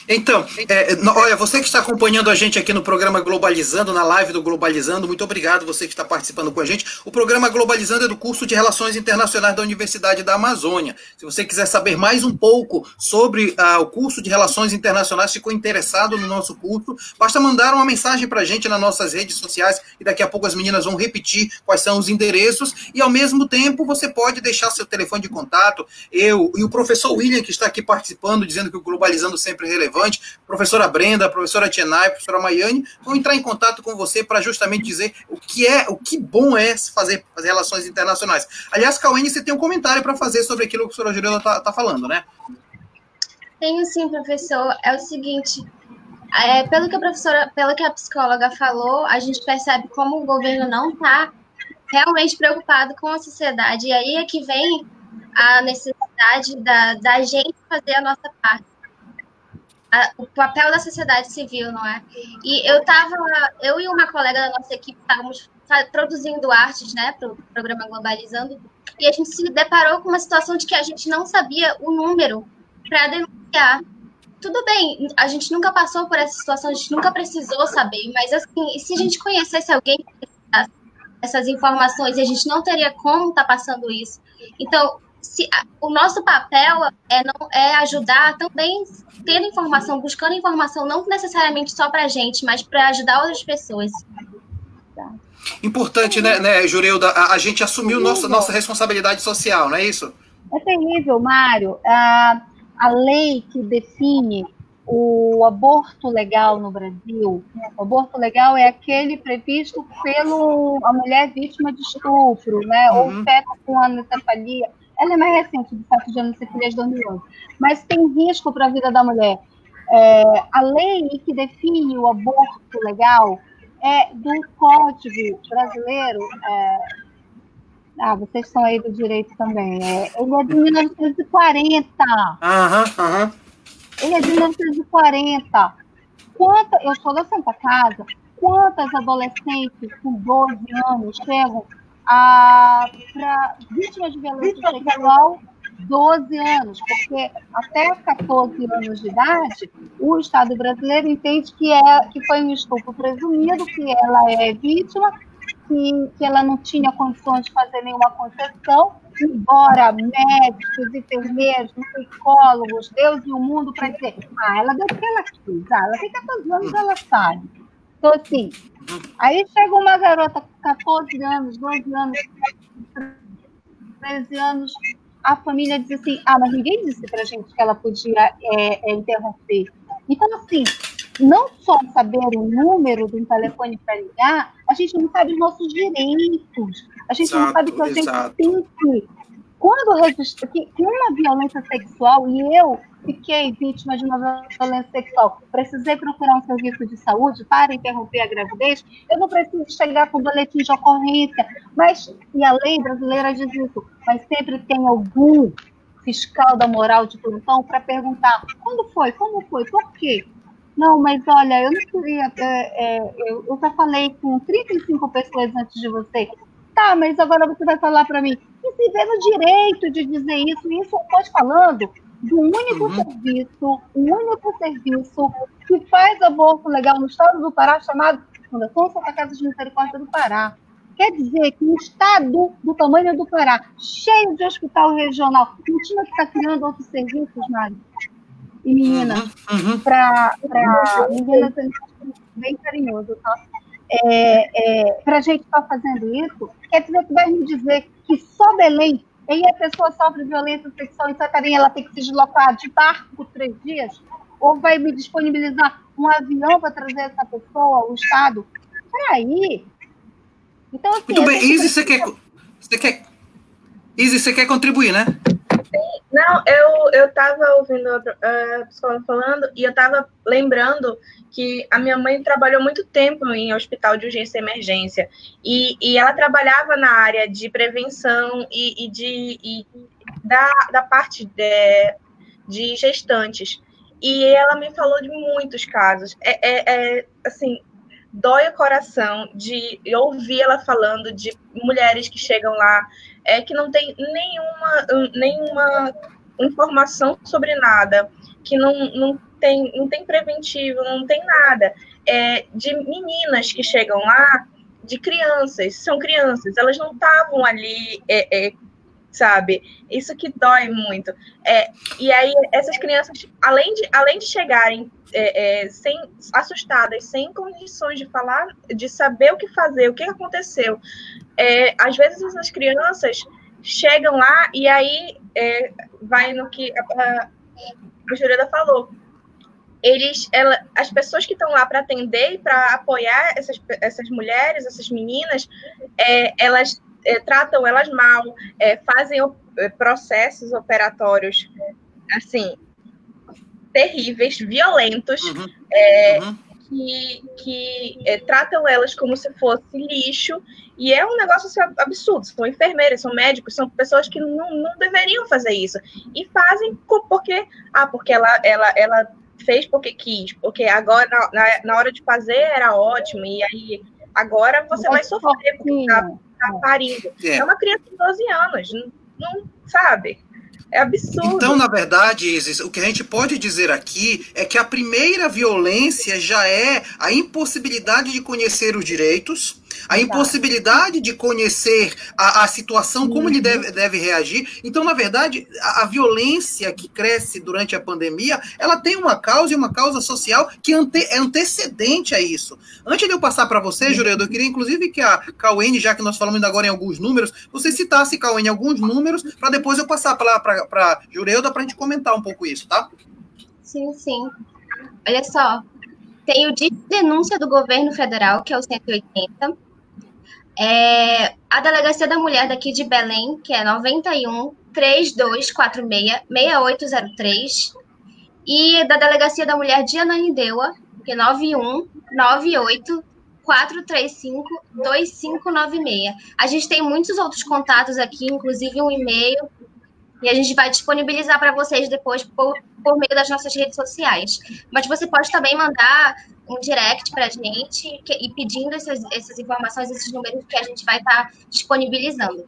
Então, é, olha, você que está acompanhando a gente aqui no programa Globalizando, na live do Globalizando, muito obrigado você que está participando com a gente. O programa Globalizando é do curso de Relações Internacionais da Universidade da Amazônia. Se você quiser saber mais um pouco sobre ah, o curso de Relações Internacionais, ficou interessado no nosso curso, basta mandar uma mensagem para a gente nas nossas redes sociais e daqui a pouco as meninas vão repetir quais são os endereços e ao mesmo tempo você pode deixar seu telefone de contato. Eu e o professor William, que está aqui participando, dizendo que o Globalizando sempre é relevante relevante, professora Brenda, professora Tienay, a professora Maiane, vão entrar em contato com você para justamente dizer o que é, o que bom é fazer as relações internacionais. Aliás, Cauene, você tem um comentário para fazer sobre aquilo que a professora Jurela está tá falando, né? Tenho sim, professor. É o seguinte, é, pelo que a professora, pelo que a psicóloga falou, a gente percebe como o governo não está realmente preocupado com a sociedade. E aí é que vem a necessidade da, da gente fazer a nossa parte a, o papel da sociedade civil, não é? E eu tava, eu e uma colega da nossa equipe estávamos produzindo artes, né, para o programa Globalizando, e a gente se deparou com uma situação de que a gente não sabia o número para denunciar. Tudo bem, a gente nunca passou por essa situação, a gente nunca precisou saber, mas assim, se a gente conhecesse alguém que essas informações e a gente não teria como estar tá passando isso. Então, se, o nosso papel é, não, é ajudar também tendo informação, buscando informação, não necessariamente só para a gente, mas para ajudar outras pessoas. Importante, né, né Jureilda, a, a gente assumiu nossa, nossa responsabilidade social, não é isso? É terrível, Mário. A, a lei que define o aborto legal no Brasil, o aborto legal é aquele previsto pelo a mulher vítima de estupro, né, uhum. ou feto com anencefalia. Ela é mais recente, de fato, de anencefalia de 2011. Mas tem risco para a vida da mulher. É, a lei que define o aborto legal é do Código Brasileiro. É, ah, vocês são aí do direito também. É, ele é de 1940. Aham, aham. Ele é de 1940. Quanta, eu sou da Santa Casa. Quantas adolescentes com 12 anos chegam para vítimas de violência sexual 12 anos, porque até 14 anos de idade, o Estado brasileiro entende que, é, que foi um estupro presumido, que ela é vítima, que, que ela não tinha condições de fazer nenhuma concessão, embora médicos, enfermeiros, psicólogos, Deus e o mundo para dizer, ah, ela deu porque ela quis, ah, ela tem 14 anos, ela sabe. Então, assim, aí chega uma garota com 14 anos, 12 anos, 13 anos, a família diz assim, ah, mas ninguém disse pra gente que ela podia é, é, interromper. Então, assim, não só saber o número de um telefone para ligar, a gente não sabe os nossos direitos. A gente exato, não sabe que a gente exato. tem que. Quando registra que, que uma violência sexual, e eu fiquei vítima de uma violência sexual, precisei procurar um serviço de saúde para interromper a gravidez, eu não preciso chegar com boletim de ocorrência. Mas, e a lei brasileira diz isso, mas sempre tem algum fiscal da moral de plantão para perguntar quando foi, como foi, por quê? Não, mas olha, eu não queria. É, é, eu, eu já falei com 35 pessoas antes de você. Tá, mas agora você vai falar para mim. E se vê no direito de dizer isso, isso eu estou falando do único uhum. serviço, o único serviço que faz aborto legal no estado do Pará, chamado Fundação Santa Casa de Misericórdia do Pará. Quer dizer que um estado do tamanho do Pará, cheio de hospital regional, não tinha que estar criando outros serviços, Mário e meninas, uhum, uhum. para meninas bem carinhoso, tá? É, é, para a gente estar tá fazendo isso, quer dizer que vai me dizer que só Belém, e a pessoa sofre violência sexual em Santarém, ela tem que se deslocar de barco por três dias? Ou vai me disponibilizar um avião para trazer essa pessoa, o Estado? Peraí. Então, assim, Muito bem, Izzy, você quer, você quer. Izzy, você quer contribuir, né? Não, eu, eu ouvindo a psicóloga falando e eu tava lembrando que a minha mãe trabalhou muito tempo em hospital de urgência e emergência e, e ela trabalhava na área de prevenção e, e de e da, da parte de, de gestantes. E ela me falou de muitos casos. É, é, é assim, dói o coração de ouvir ela falando de mulheres que chegam lá é, que não tem nenhuma, nenhuma informação sobre nada, que não, não, tem, não tem preventivo, não tem nada. É, de meninas que chegam lá, de crianças, são crianças, elas não estavam ali é, é, sabe? Isso que dói muito. É, e aí, essas crianças, além de, além de chegarem é, é, sem, assustadas, sem condições de falar, de saber o que fazer, o que aconteceu, é, às vezes essas crianças chegam lá e aí é, vai no que a, a, falou. Eles, ela, as pessoas que estão lá para atender e para apoiar essas, essas mulheres, essas meninas, é, elas é, tratam elas mal, é, fazem é, processos operatórios assim terríveis, violentos, uhum. É, uhum. que, que é, tratam elas como se fosse lixo e é um negócio assim, absurdo. São enfermeiras, são médicos, são pessoas que não, não deveriam fazer isso e fazem porque ah porque ela ela ela fez porque quis, porque agora na, na hora de fazer era ótimo e aí agora você vai sofrer porque tá tá parindo. É. é uma criança de 12 anos, não, não sabe? É absurdo. Então, na verdade, Isis, o que a gente pode dizer aqui é que a primeira violência já é a impossibilidade de conhecer os direitos, a impossibilidade de conhecer a, a situação, como uhum. ele deve, deve reagir. Então, na verdade, a, a, violência que cresce durante a pandemia, ela tem uma causa e uma causa social que ante, é antecedente a isso. Antes de eu passar para você, Juredo, eu queria inclusive que a Cauene, já que nós falamos agora em alguns números, você citasse, Cauene, alguns números, para depois eu passar para Jureuda para a gente comentar um pouco isso, tá? Sim, sim. Olha só, tem o de denúncia do governo federal, que é o 180, é, a Delegacia da Mulher daqui de Belém, que é 91 3246 6803, e da Delegacia da Mulher de Ananindeua, que é 91 98 435 2596. A gente tem muitos outros contatos aqui, inclusive um e-mail, e a gente vai disponibilizar para vocês depois por, por meio das nossas redes sociais. Mas você pode também mandar um direct para a gente que, e pedindo essas, essas informações, esses números que a gente vai estar tá disponibilizando.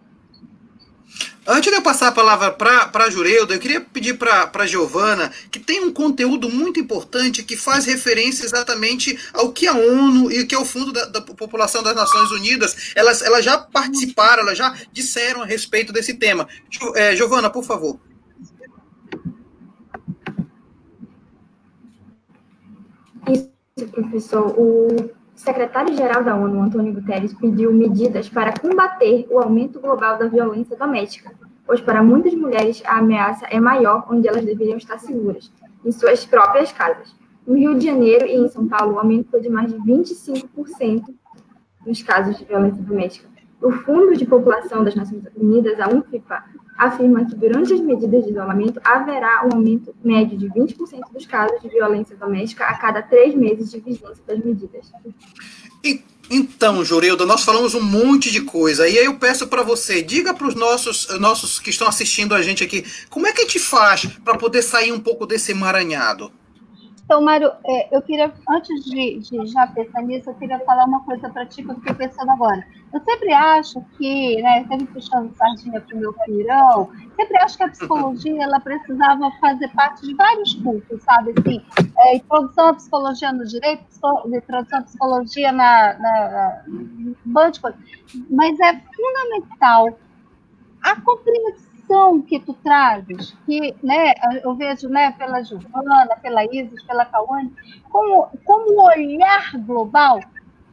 Antes de eu passar a palavra para a Jureuda, eu queria pedir para a Giovana, que tem um conteúdo muito importante que faz referência exatamente ao que a ONU e que é o Fundo da, da População das Nações Unidas, elas, elas já participaram, elas já disseram a respeito desse tema. É, Giovana, por favor. Isso, professor. O o secretário-geral da ONU, Antônio Guterres, pediu medidas para combater o aumento global da violência doméstica, pois para muitas mulheres a ameaça é maior onde elas deveriam estar seguras, em suas próprias casas. No Rio de Janeiro e em São Paulo, o aumento foi de mais de 25% nos casos de violência doméstica. O Fundo de População das Nações Unidas, a UNFIPA, afirma que durante as medidas de isolamento haverá um aumento médio de 20% dos casos de violência doméstica a cada três meses de vigência das medidas. E, então, Jurilda, nós falamos um monte de coisa. E aí eu peço para você, diga para os nossos, nossos que estão assistindo a gente aqui, como é que a gente faz para poder sair um pouco desse emaranhado? Então, Mário, é, eu queria, antes de, de, já pensar nisso, eu queria falar uma coisa para ti que eu fiquei pensando agora. Eu sempre acho que, né, sempre puxando sardinha para o meu pirão, sempre acho que a psicologia ela precisava fazer parte de vários cursos, sabe? Assim, é, introdução à psicologia no direito, introdução à psicologia na, na, na mas é fundamental a compreensão que tu trazes, que né, eu vejo né, pela Giovana, pela Isis, pela Cauane, como, como o olhar global,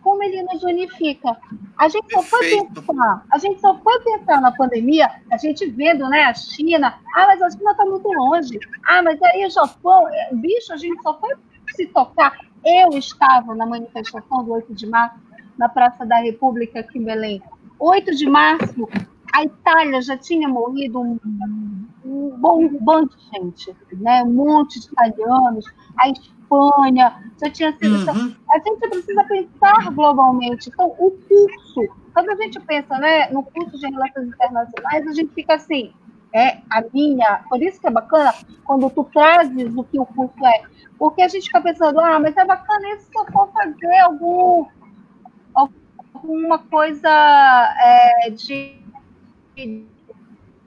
como ele nos unifica. A gente só foi pensar, a gente só foi pensar na pandemia, a gente vendo né, a China, ah, mas a China está muito longe, ah, mas aí o Japão, é, bicho, a gente só foi se tocar. Eu estava na manifestação do 8 de março, na Praça da República aqui em Belém. 8 de março, a Itália já tinha morrido um, um bom bando de gente, né? um monte de italianos, a Espanha já tinha sido. Então, uhum. a gente precisa pensar globalmente. Então, o curso, quando a gente pensa né, no curso de Relações Internacionais, a gente fica assim, é a minha. Por isso que é bacana quando tu trazes o que o curso é. Porque a gente fica pensando, ah, mas é bacana isso se eu for fazer algum, alguma coisa é, de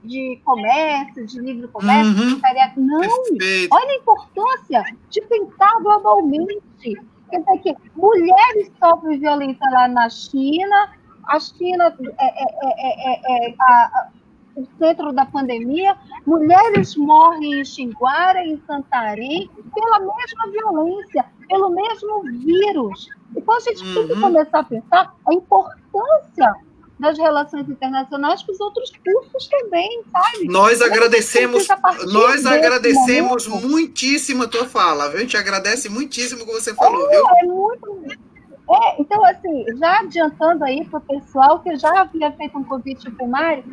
de comércio, de livre comércio, uhum. de Não! Perfeito. Olha a importância de pensar globalmente. Quer dizer que mulheres sofrem violência lá na China, a China é, é, é, é a, o centro da pandemia, mulheres morrem em Xinguara, em Santarém, pela mesma violência, pelo mesmo vírus. Então a gente uhum. tem que uhum. começar a pensar a importância das relações internacionais para os outros cursos também, sabe? Nós agradecemos, nós agradecemos muitíssimo a tua fala, viu? A gente agradece muitíssimo o que você falou, é, viu? É muito. É, então, assim, já adiantando aí para o pessoal, que eu já havia feito um convite para o Mário,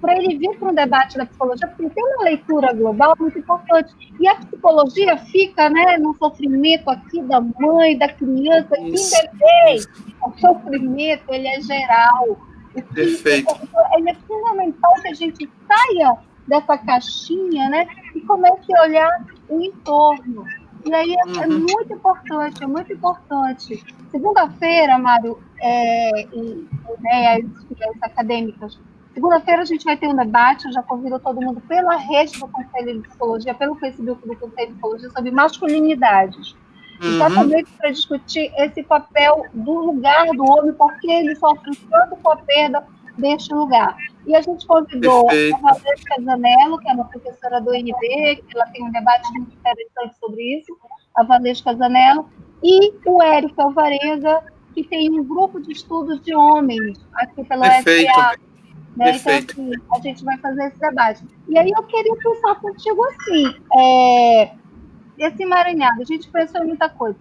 para ele vir para um debate da psicologia, porque tem uma leitura global muito importante. E a psicologia fica né, no sofrimento aqui da mãe, da criança, aqui bebê. O sofrimento, ele é geral. Perfeito. É, é fundamental que a gente saia dessa caixinha, né? E comece a olhar o entorno. E aí é, é uhum. é muito importante, é muito importante. Segunda-feira, Mário, é, e, né, as acadêmicas, segunda-feira a gente vai ter um debate, eu já convido todo mundo pela rede do Conselho de Psicologia, pelo Facebook do Conselho de Psicologia, sobre masculinidades. Uhum. Exatamente para discutir esse papel do lugar do homem, porque ele sofre tanto com a perda deste lugar. E a gente convidou Perfeito. a Valesca Zanello, que é uma professora do UNB, que ela tem um debate muito interessante sobre isso, a Valesca Zanello, e o Érico Alvarenga, que tem um grupo de estudos de homens aqui pela Perfeito. SPA. Né? Então, assim, a gente vai fazer esse debate. E aí eu queria pensar contigo assim, é, esse emaranhado, a gente pensou em muita coisa.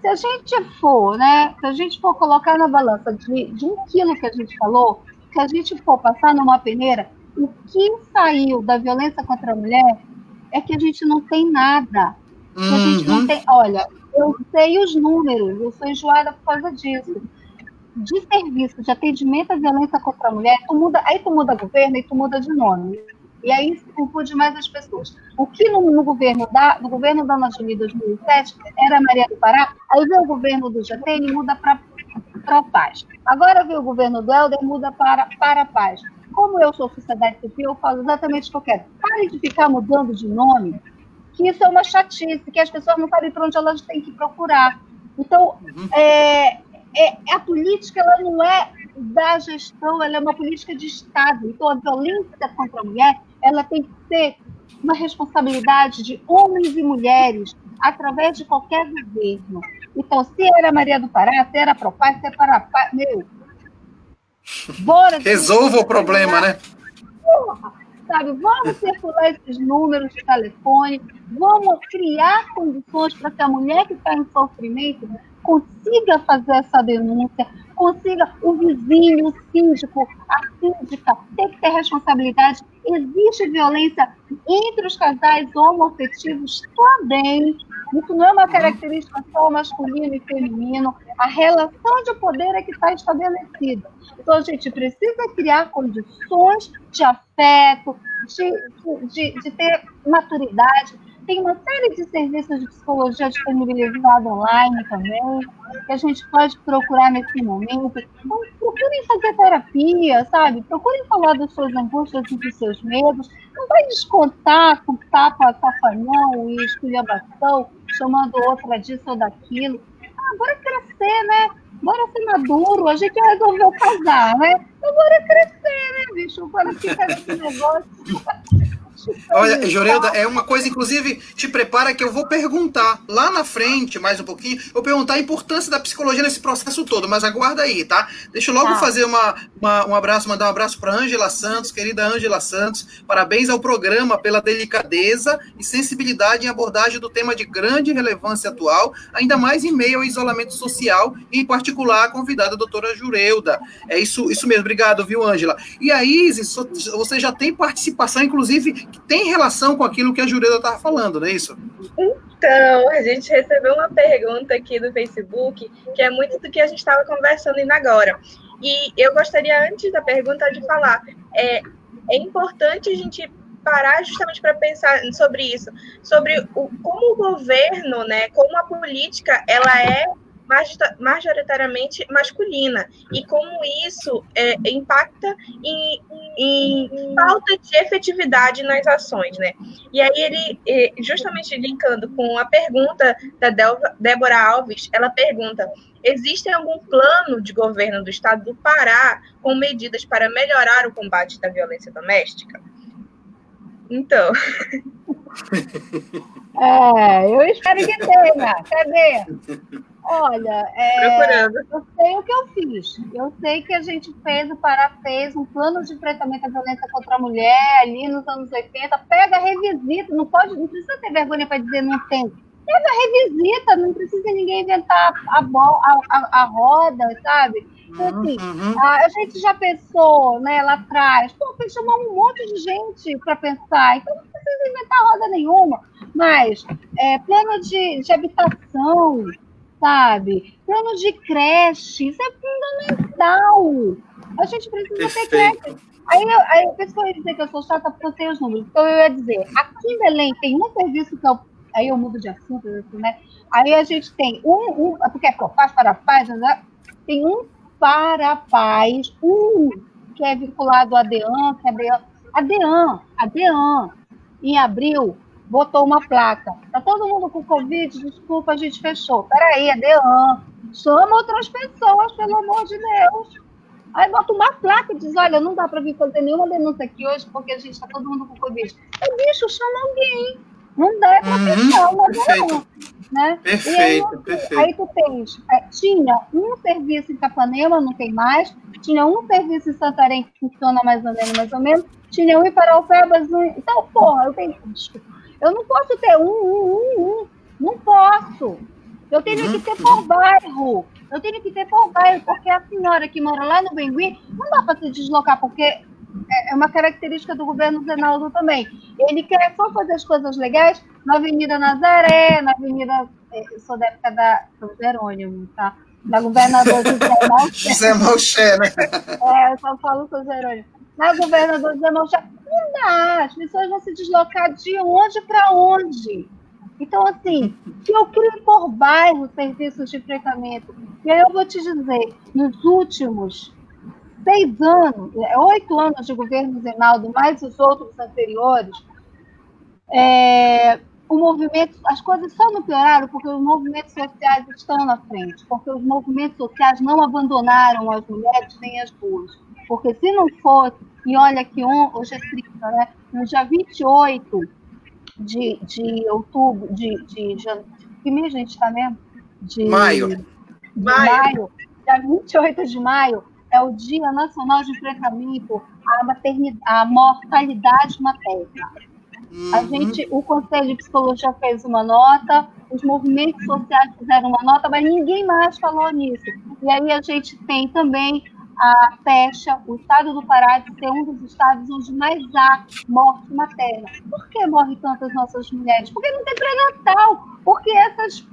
Se a gente for, né, se a gente for colocar na balança de, de um quilo que a gente falou, se a gente for passar numa peneira, o que saiu da violência contra a mulher é que a gente não tem nada. Uhum. A gente não uhum. tem. Olha, eu sei os números, eu sou enjoada por causa disso. De serviço de atendimento à violência contra a mulher, tu muda, aí tu muda governo e tu muda de nome. E aí se confunde mais as pessoas. O que no, no governo da, no governo da Ana Júlia 2007 era Maria do Pará, aí veio o governo do Jatene e muda para para paz. Agora veio o governo do Helder muda para para a paz. Como eu sou sociedade civil, eu falo exatamente o que eu quero. Pare de ficar mudando de nome, que isso é uma chatice, que as pessoas não sabem para onde elas têm que procurar. Então, uhum. é, é, a política ela não é da gestão, ela é uma política de Estado. Então, a violência contra a mulher ela tem que ser uma responsabilidade de homens e mulheres, através de qualquer governo. Então, se era Maria do Pará, se era Propaz, se era Parapá, meu, bora... Resolva o problema, né? Porra, sabe? Vamos circular esses números de telefone, vamos criar condições para que a mulher que está em sofrimento consiga fazer essa denúncia, consiga o vizinho, o síndico, a síndica, tem que ter responsabilidade. Existe violência entre os casais homoafetivos também. Isso não é uma característica só masculino e feminino. A relação de poder é que está estabelecida. Então, a gente precisa criar condições de afeto, de, de, de ter maturidade, tem uma série de serviços de psicologia disponibilizados online também, que a gente pode procurar nesse momento. Então, procurem fazer terapia, sabe? Procurem falar das suas angústias e dos seus medos. Não vai descontar com tapa, tafanhão e esculhambação, chamando outra disso ou daquilo. Ah, bora crescer, né? Bora ser maduro, a gente resolveu casar, né? Então bora crescer, né, bicho? Bora ficar nesse negócio. Olha, Jorelda, é uma coisa, inclusive, te prepara que eu vou perguntar lá na frente, mais um pouquinho, eu vou perguntar a importância da psicologia nesse processo todo, mas aguarda aí, tá? Deixa eu logo tá. fazer uma, uma, um abraço, mandar um abraço para Ângela Santos, querida Ângela Santos. Parabéns ao programa pela delicadeza e sensibilidade em abordagem do tema de grande relevância atual, ainda mais em meio ao isolamento social, e em particular a convidada a doutora Jureuda. É isso, isso mesmo, obrigado, viu, Ângela? E a Isis, você já tem participação, inclusive, tem relação com aquilo que a Jureda estava falando, não é isso? Então, a gente recebeu uma pergunta aqui do Facebook, que é muito do que a gente estava conversando ainda agora. E eu gostaria, antes da pergunta, de falar, é, é importante a gente parar justamente para pensar sobre isso, sobre o, como o governo, né, como a política, ela é majoritariamente masculina e como isso é, impacta em, em, falta de efetividade nas ações, né? E aí ele, justamente linkando com a pergunta da Débora Alves, ela pergunta: existe algum plano de governo do Estado do Pará com medidas para melhorar o combate da violência doméstica? Então. É, eu espero que tenha. Cadê? Olha, é, eu sei o que eu fiz. Eu sei que a gente fez, o Pará fez um plano de enfrentamento à violência contra a mulher ali nos anos 80. Pega, revisita, não pode, não precisa ter vergonha para dizer não tem. Pega, revisita, não precisa ninguém inventar a, a, a, a roda, sabe? Então, assim, uhum. a, a, gente já pensou né, lá atrás, pô, foi chamar um monte de gente para pensar, então não precisa inventar roda nenhuma. Mas é, plano de, de habitação, sabe? Plano de creche, isso é fundamental. A gente precisa ter creche. Aí, aí a pessoa ia dizer que eu sou chata porque eu tenho os números. Então eu ia dizer, aqui em Belém tem um serviço que eu. Aí eu mudo de assunto, né? Aí a gente tem um, um porque é para paz, né? tem um para paz, um que é vinculado à DEAN, que é a DEAN, a DEAN, em abril, botou uma placa. Tá todo mundo com Covid? Desculpa, a gente fechou. Peraí, é Dean. Chama outras pessoas, pelo amor de Deus. Aí bota uma placa e diz: olha, não dá para vir fazer nenhuma denúncia aqui hoje porque a gente está todo mundo com Covid. É bicho, chama alguém. Não dá para uhum, fechar uma perfeito. Né? Perfeito, aí, perfeito. Aí tu tens, é, tinha um serviço em Capanema, não tem mais, tinha um serviço em Santarém que funciona mais ou menos, mais ou menos, tinha um em Paraupebas, um... então, porra, eu tenho, desculpa, eu não posso ter um, um, um, um. Não posso. Eu tenho que ter por bairro. Eu tenho que ter por bairro, porque a senhora que mora lá no Bengui não dá para se deslocar, porque é, é uma característica do governo Zenaldo também. Ele quer só fazer as coisas legais na Avenida Nazaré, na Avenida. É, eu sou da época da São Jerônimo, tá? Da governador José Malché. José Malché, né? É, eu só falo São Jerônimo na governador Zé Malcher. Não dá, as pessoas vão se deslocar de onde para onde. Então, assim, eu crio por bairro serviços de enfrentamento. E aí eu vou te dizer, nos últimos seis anos, é, oito anos de governo Zenaldo, mais os outros anteriores, é, o movimento, as coisas só não pioraram porque os movimentos sociais estão na frente, porque os movimentos sociais não abandonaram as mulheres nem as ruas. Porque se não fosse, e olha que hoje é 30, né? No dia 28 de, de outubro, de, de, de que mês a gente está mesmo? De maio. De maio. maio. Dia 28 de maio é o Dia Nacional de Enfrentamento à, maternidade, à mortalidade materna. Uhum. A gente, o Conselho de Psicologia fez uma nota, os movimentos sociais fizeram uma nota, mas ninguém mais falou nisso. E aí a gente tem também a pecha, o estado do Pará de ser um dos estados onde mais há morte materna. Por que morrem tantas nossas mulheres? Porque não tem pré-natal, porque essas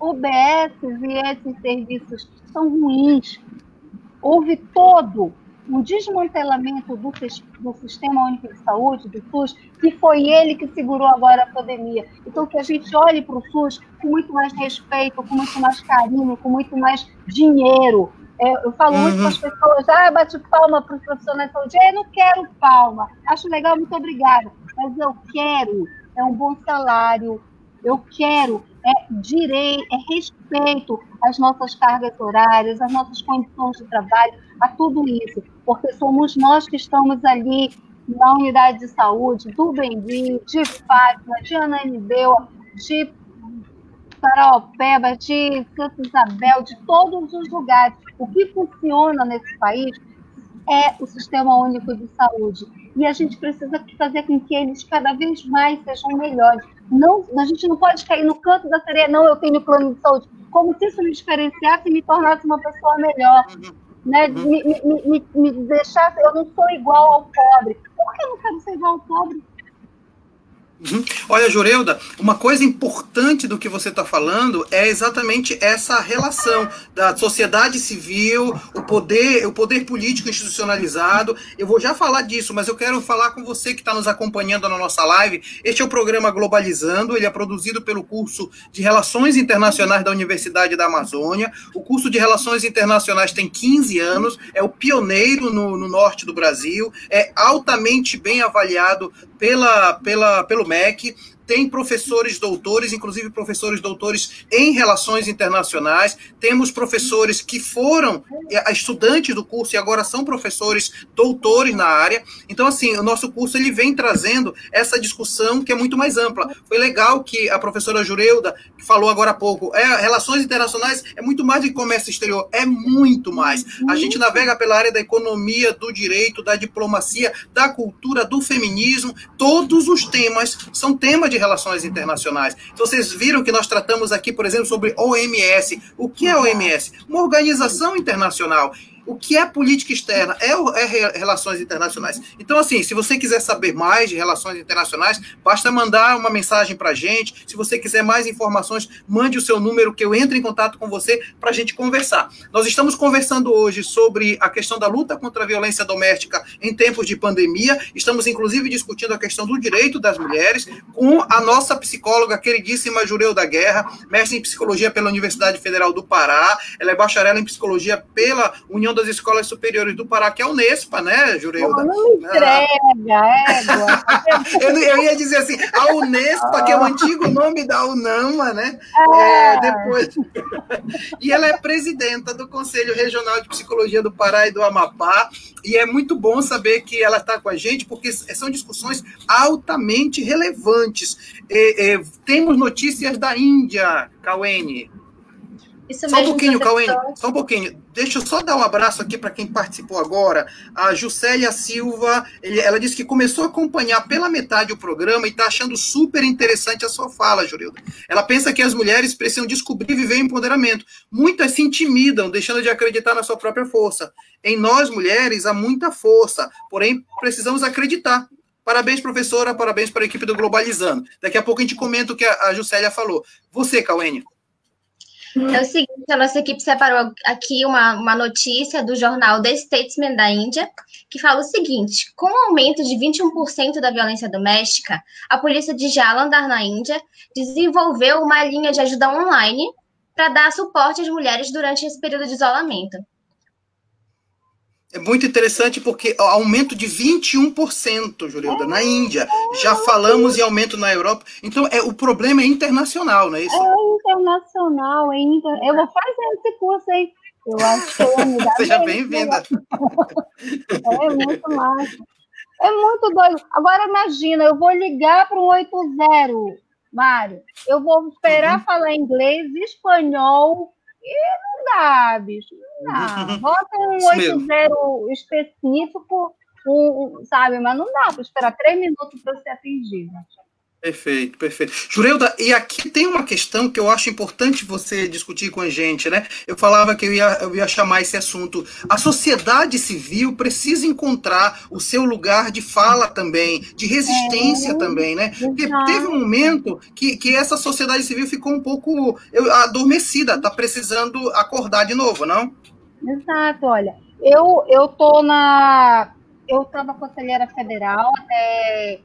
UBS e esses serviços são ruins. Houve todo um desmantelamento do, do, Sistema Único de Saúde, do SUS, que foi ele que segurou agora a pandemia. Então, que a gente olhe para o SUS com muito mais respeito, com muito mais carinho, com muito mais dinheiro. É, eu falo uhum. muito com as pessoas, ah, bate palma para os profissionais de saúde. Eu não quero palma. Acho legal, muito obrigada. Mas eu quero é um bom salário. Eu quero é direito, é respeito às nossas cargas horárias, às nossas condições de trabalho, a tudo isso, porque somos nós que estamos ali na unidade de saúde, do Bendi, de Fátima, de Ananideu, de Paraopeba, de Santa Isabel, de todos os lugares. O que funciona nesse país é o Sistema Único de Saúde. E a gente precisa fazer com que eles cada vez mais sejam melhores. Não, a gente não pode cair no canto da sereia, não, eu tenho plano de saúde. Como se isso me diferenciasse e me tornasse uma pessoa melhor. Né? Me, me, me, me deixasse, eu não sou igual ao pobre. Por que eu não quero ser igual ao pobre? Uhum. Olha, Jureuda, uma coisa importante do que você está falando é exatamente essa relação da sociedade civil, o poder, o poder político institucionalizado. Eu vou já falar disso, mas eu quero falar com você que está nos acompanhando na nossa live. Este é o programa Globalizando, ele é produzido pelo curso de Relações Internacionais da Universidade da Amazônia. O curso de Relações Internacionais tem 15 anos, é o pioneiro no, no norte do Brasil, é altamente bem avaliado pela, pela, pelo MEC, tem professores doutores, inclusive professores doutores em relações internacionais, temos professores que foram eh, estudantes do curso e agora são professores doutores na área. Então, assim, o nosso curso ele vem trazendo essa discussão que é muito mais ampla. Foi legal que a professora Jureuda, que falou agora há pouco, é, relações internacionais é muito mais do que comércio exterior, é muito mais. A gente navega pela área da economia, do direito, da diplomacia, da cultura, do feminismo, todos os temas são temas de de relações internacionais. Então, vocês viram que nós tratamos aqui, por exemplo, sobre OMS. O que é OMS? Uma organização internacional. O que é política externa? É, é, relações internacionais. Então, assim, se você quiser saber mais de relações internacionais, basta mandar uma mensagem para a gente. Se você quiser mais informações, mande o seu número que eu entre em contato com você para a gente conversar. Nós estamos conversando hoje sobre a questão da luta contra a violência doméstica em tempos de pandemia. Estamos, inclusive, discutindo a questão do direito das mulheres com a nossa psicóloga queridíssima Jureu da Guerra, mestre em psicologia pela Universidade Federal do Pará. Ela é bacharel em psicologia pela União das Escolas Superiores do Pará, que é a Unespa, né, Jureilda? Não, não entrega, eu, eu, ia dizer assim, a Unespa, que é o antigo nome da UNAMA, né? É. É, depois... e ela é presidenta do Conselho Regional de Psicologia do Pará e do Amapá, e é muito bom saber que ela está com a gente, porque são discussões altamente relevantes. É, temos notícias da Índia, Cauene. Isso só um pouquinho, Cauê, só um pouquinho. Deixa eu só dar um abraço aqui para quem participou agora. A Juscelia Silva, ele, ela disse que começou a acompanhar pela metade o programa e está achando super interessante a sua fala, Jurilda. Ela pensa que as mulheres precisam descobrir e viver empoderamento. Muitas se intimidam, deixando de acreditar na sua própria força. Em nós, mulheres, há muita força, porém precisamos acreditar. Parabéns, professora, parabéns para a equipe do Globalizando. Daqui a pouco a gente comenta o que a, a Juscelia falou. Você, Cauênia. É o seguinte, a nossa equipe separou aqui uma, uma notícia do jornal The Statesman da Índia, que fala o seguinte: com o aumento de 21% da violência doméstica, a polícia de Jalandhar, na Índia, desenvolveu uma linha de ajuda online para dar suporte às mulheres durante esse período de isolamento. É muito interessante porque aumento de 21%, Juliana, na Índia. Já falamos em aumento na Europa. Então, é, o problema é internacional, não é isso? É internacional. É inter... Eu vou fazer esse curso aí. Eu acho que eu Seja bem-vinda. é muito massa. É muito doido. Agora imagina, eu vou ligar para um 80, Mário. Eu vou esperar uhum. falar inglês, espanhol, e não dá, bicho. Não dá. Bota um 80 específico, um, um, sabe? Mas não dá para esperar três minutos para ser atendido. Perfeito, perfeito. Jureuda, e aqui tem uma questão que eu acho importante você discutir com a gente, né? Eu falava que eu ia, eu ia chamar esse assunto. A sociedade civil precisa encontrar o seu lugar de fala também, de resistência é, também, né? Porque teve um momento que, que essa sociedade civil ficou um pouco adormecida, tá precisando acordar de novo, não? Exato, olha. Eu, eu tô na. Eu estava conselheira federal até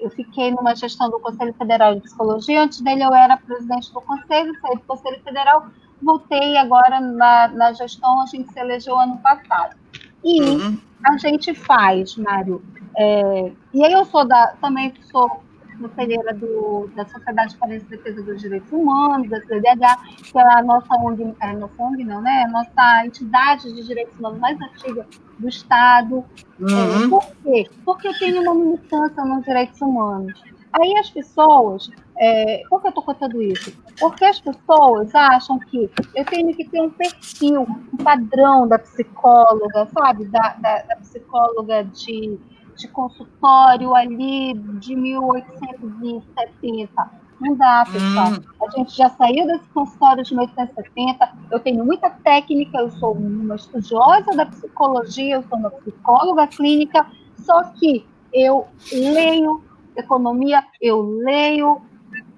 é, eu fiquei numa gestão do Conselho Federal de Psicologia, antes dele eu era presidente do Conselho, saí do Conselho Federal, voltei agora na, na gestão, a gente se elegeu ano passado. E uhum. a gente faz, Mário, é, e aí eu sou da, também sou conselheira do, da Sociedade para a Defesa dos Direitos Humanos, da CDH, que é a nossa ONG, é nossa ONG não, né? A nossa entidade de direitos humanos mais antiga do Estado. Uhum. É, por quê? Porque tem uma militância nos direitos humanos. Aí as pessoas, é, por que eu estou contando isso? Porque as pessoas acham que eu tenho que ter um perfil, um padrão da psicóloga, sabe? Da, da, da psicóloga de de consultório ali de 1870. Não dá, pessoal. Hum. A gente já saiu desse consultório de 1870. Eu tenho muita técnica, eu sou uma estudiosa da psicologia, eu sou uma psicóloga clínica, só que eu leio economia, eu leio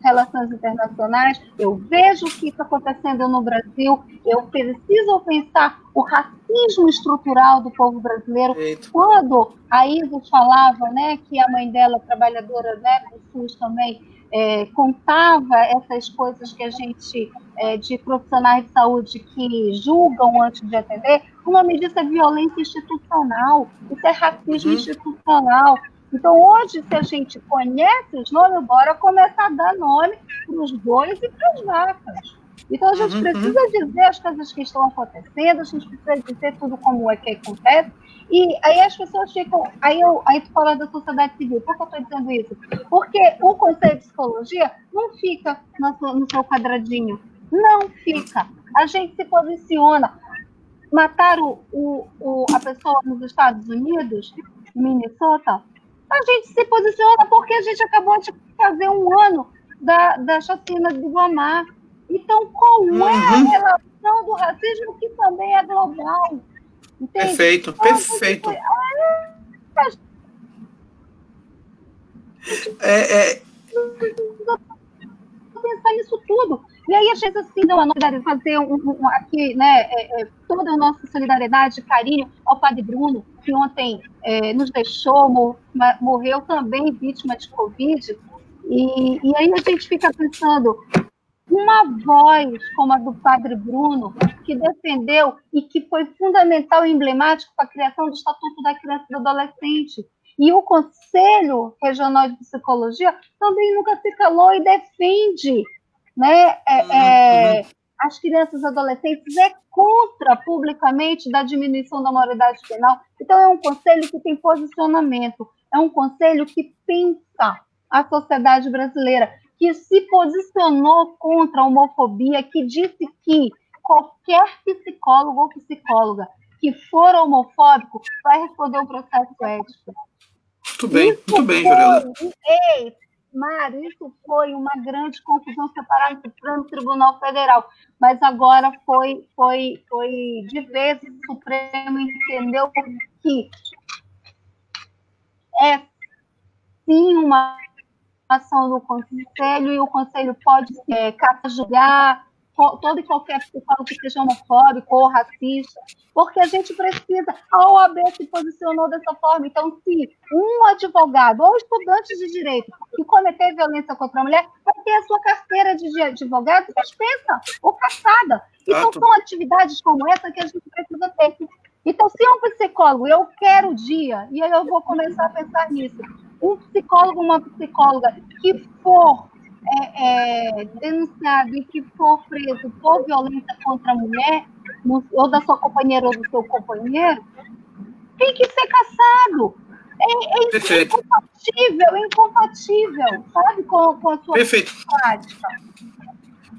relações internacionais, eu vejo o que está acontecendo no Brasil, eu preciso pensar o racismo estrutural do povo brasileiro. Eita. Quando a Isis falava né, que a mãe dela, trabalhadora né, do SUS também, é, contava essas coisas que a gente, é, de profissionais de saúde que julgam antes de atender, o nome disso é violência institucional, isso é racismo uhum. institucional. Então, hoje, se a gente conhece os nomes, bora começar a dar nome para os bois e para as vacas. Então, a gente uhum, precisa uhum. dizer as coisas que estão acontecendo, a gente precisa dizer tudo como é que acontece. E aí as pessoas ficam. Aí, eu, aí tu fala da sociedade civil. Por que eu estou dizendo isso? Porque o Conselho de Psicologia não fica no, no seu quadradinho. Não fica. A gente se posiciona. Mataram o, o, a pessoa nos Estados Unidos, Minnesota, a gente se posiciona porque a gente acabou de fazer um ano da, da chacina do Guamá. Então, qual uhum. é a uhum. relação do racismo que também é global? Entende? Perfeito, então, perfeito. Foi... é, é... Pensar nisso tudo. E aí a gente assim, não, a novidade fazer um, um, aqui, né, é, é, toda a nossa solidariedade, carinho ao Padre Bruno, que ontem é, nos deixou, mor morreu também vítima de Covid. E, e aí a gente fica pensando, uma voz como a do Padre Bruno, que defendeu e que foi fundamental e emblemático para a criação do Estatuto da Criança e do Adolescente. E o Conselho Regional de Psicologia também nunca se calou e defende né, é, uhum, é, uhum. as crianças e adolescentes, é contra publicamente da diminuição da maioridade penal. Então, é um conselho que tem posicionamento, é um conselho que pensa a sociedade brasileira, que se posicionou contra a homofobia, que disse que qualquer psicólogo ou psicóloga que for homofóbico vai responder um processo ético. Muito bem, Isso muito bem, Jurela. Ei, Mário, isso foi uma grande confusão separada do Supremo Tribunal Federal, mas agora foi, foi, foi de vez o Supremo entendeu que é sim uma ação do Conselho e o Conselho pode é, julgar todo e qualquer psicólogo que seja homofóbico ou racista, porque a gente precisa, a OAB se posicionou dessa forma, então se um advogado ou estudante de direito que cometer violência contra a mulher vai ter a sua carteira de advogado suspensa ou caçada. Então são atividades como essa que a gente precisa ter. Então, se um psicólogo, eu quero o dia, e aí eu vou começar a pensar nisso, um psicólogo, uma psicóloga que for é, é, denunciado e que for preso por violência contra a mulher, ou da sua companheira ou do seu companheiro, tem que ser caçado. é, é incompatível, incompatível, sabe, com, com a sua Perfeito. prática.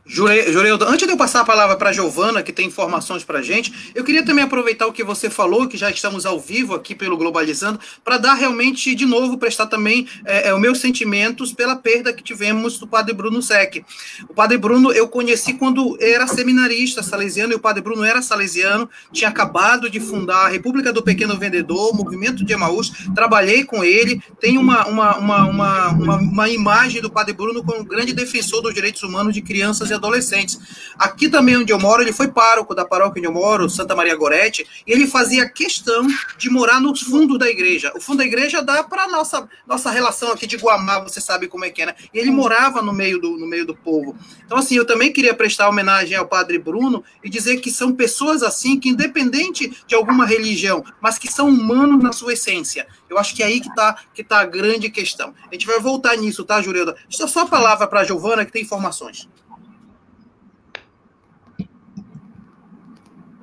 Jureildo, antes de eu passar a palavra para a Giovana, que tem informações para a gente, eu queria também aproveitar o que você falou, que já estamos ao vivo aqui pelo Globalizando, para dar realmente, de novo, prestar também é, é, os meus sentimentos pela perda que tivemos do Padre Bruno Sec. O Padre Bruno eu conheci quando era seminarista salesiano, e o Padre Bruno era salesiano, tinha acabado de fundar a República do Pequeno Vendedor, o Movimento de Emaús, trabalhei com ele, tem uma, uma, uma, uma, uma, uma imagem do Padre Bruno como um grande defensor dos direitos humanos de crianças e adolescentes. Aqui também onde eu moro, ele foi pároco da paróquia onde eu moro, Santa Maria Gorete, e ele fazia questão de morar no fundo da igreja. O fundo da igreja dá para nossa nossa relação aqui de Guamá, você sabe como é que é, né? E ele morava no meio do no meio do povo. Então assim, eu também queria prestar homenagem ao Padre Bruno e dizer que são pessoas assim que independente de alguma religião, mas que são humanos na sua essência. Eu acho que é aí que está que tá a grande questão. A gente vai voltar nisso, tá, Jureuda? Só a palavra para a Giovana, que tem informações.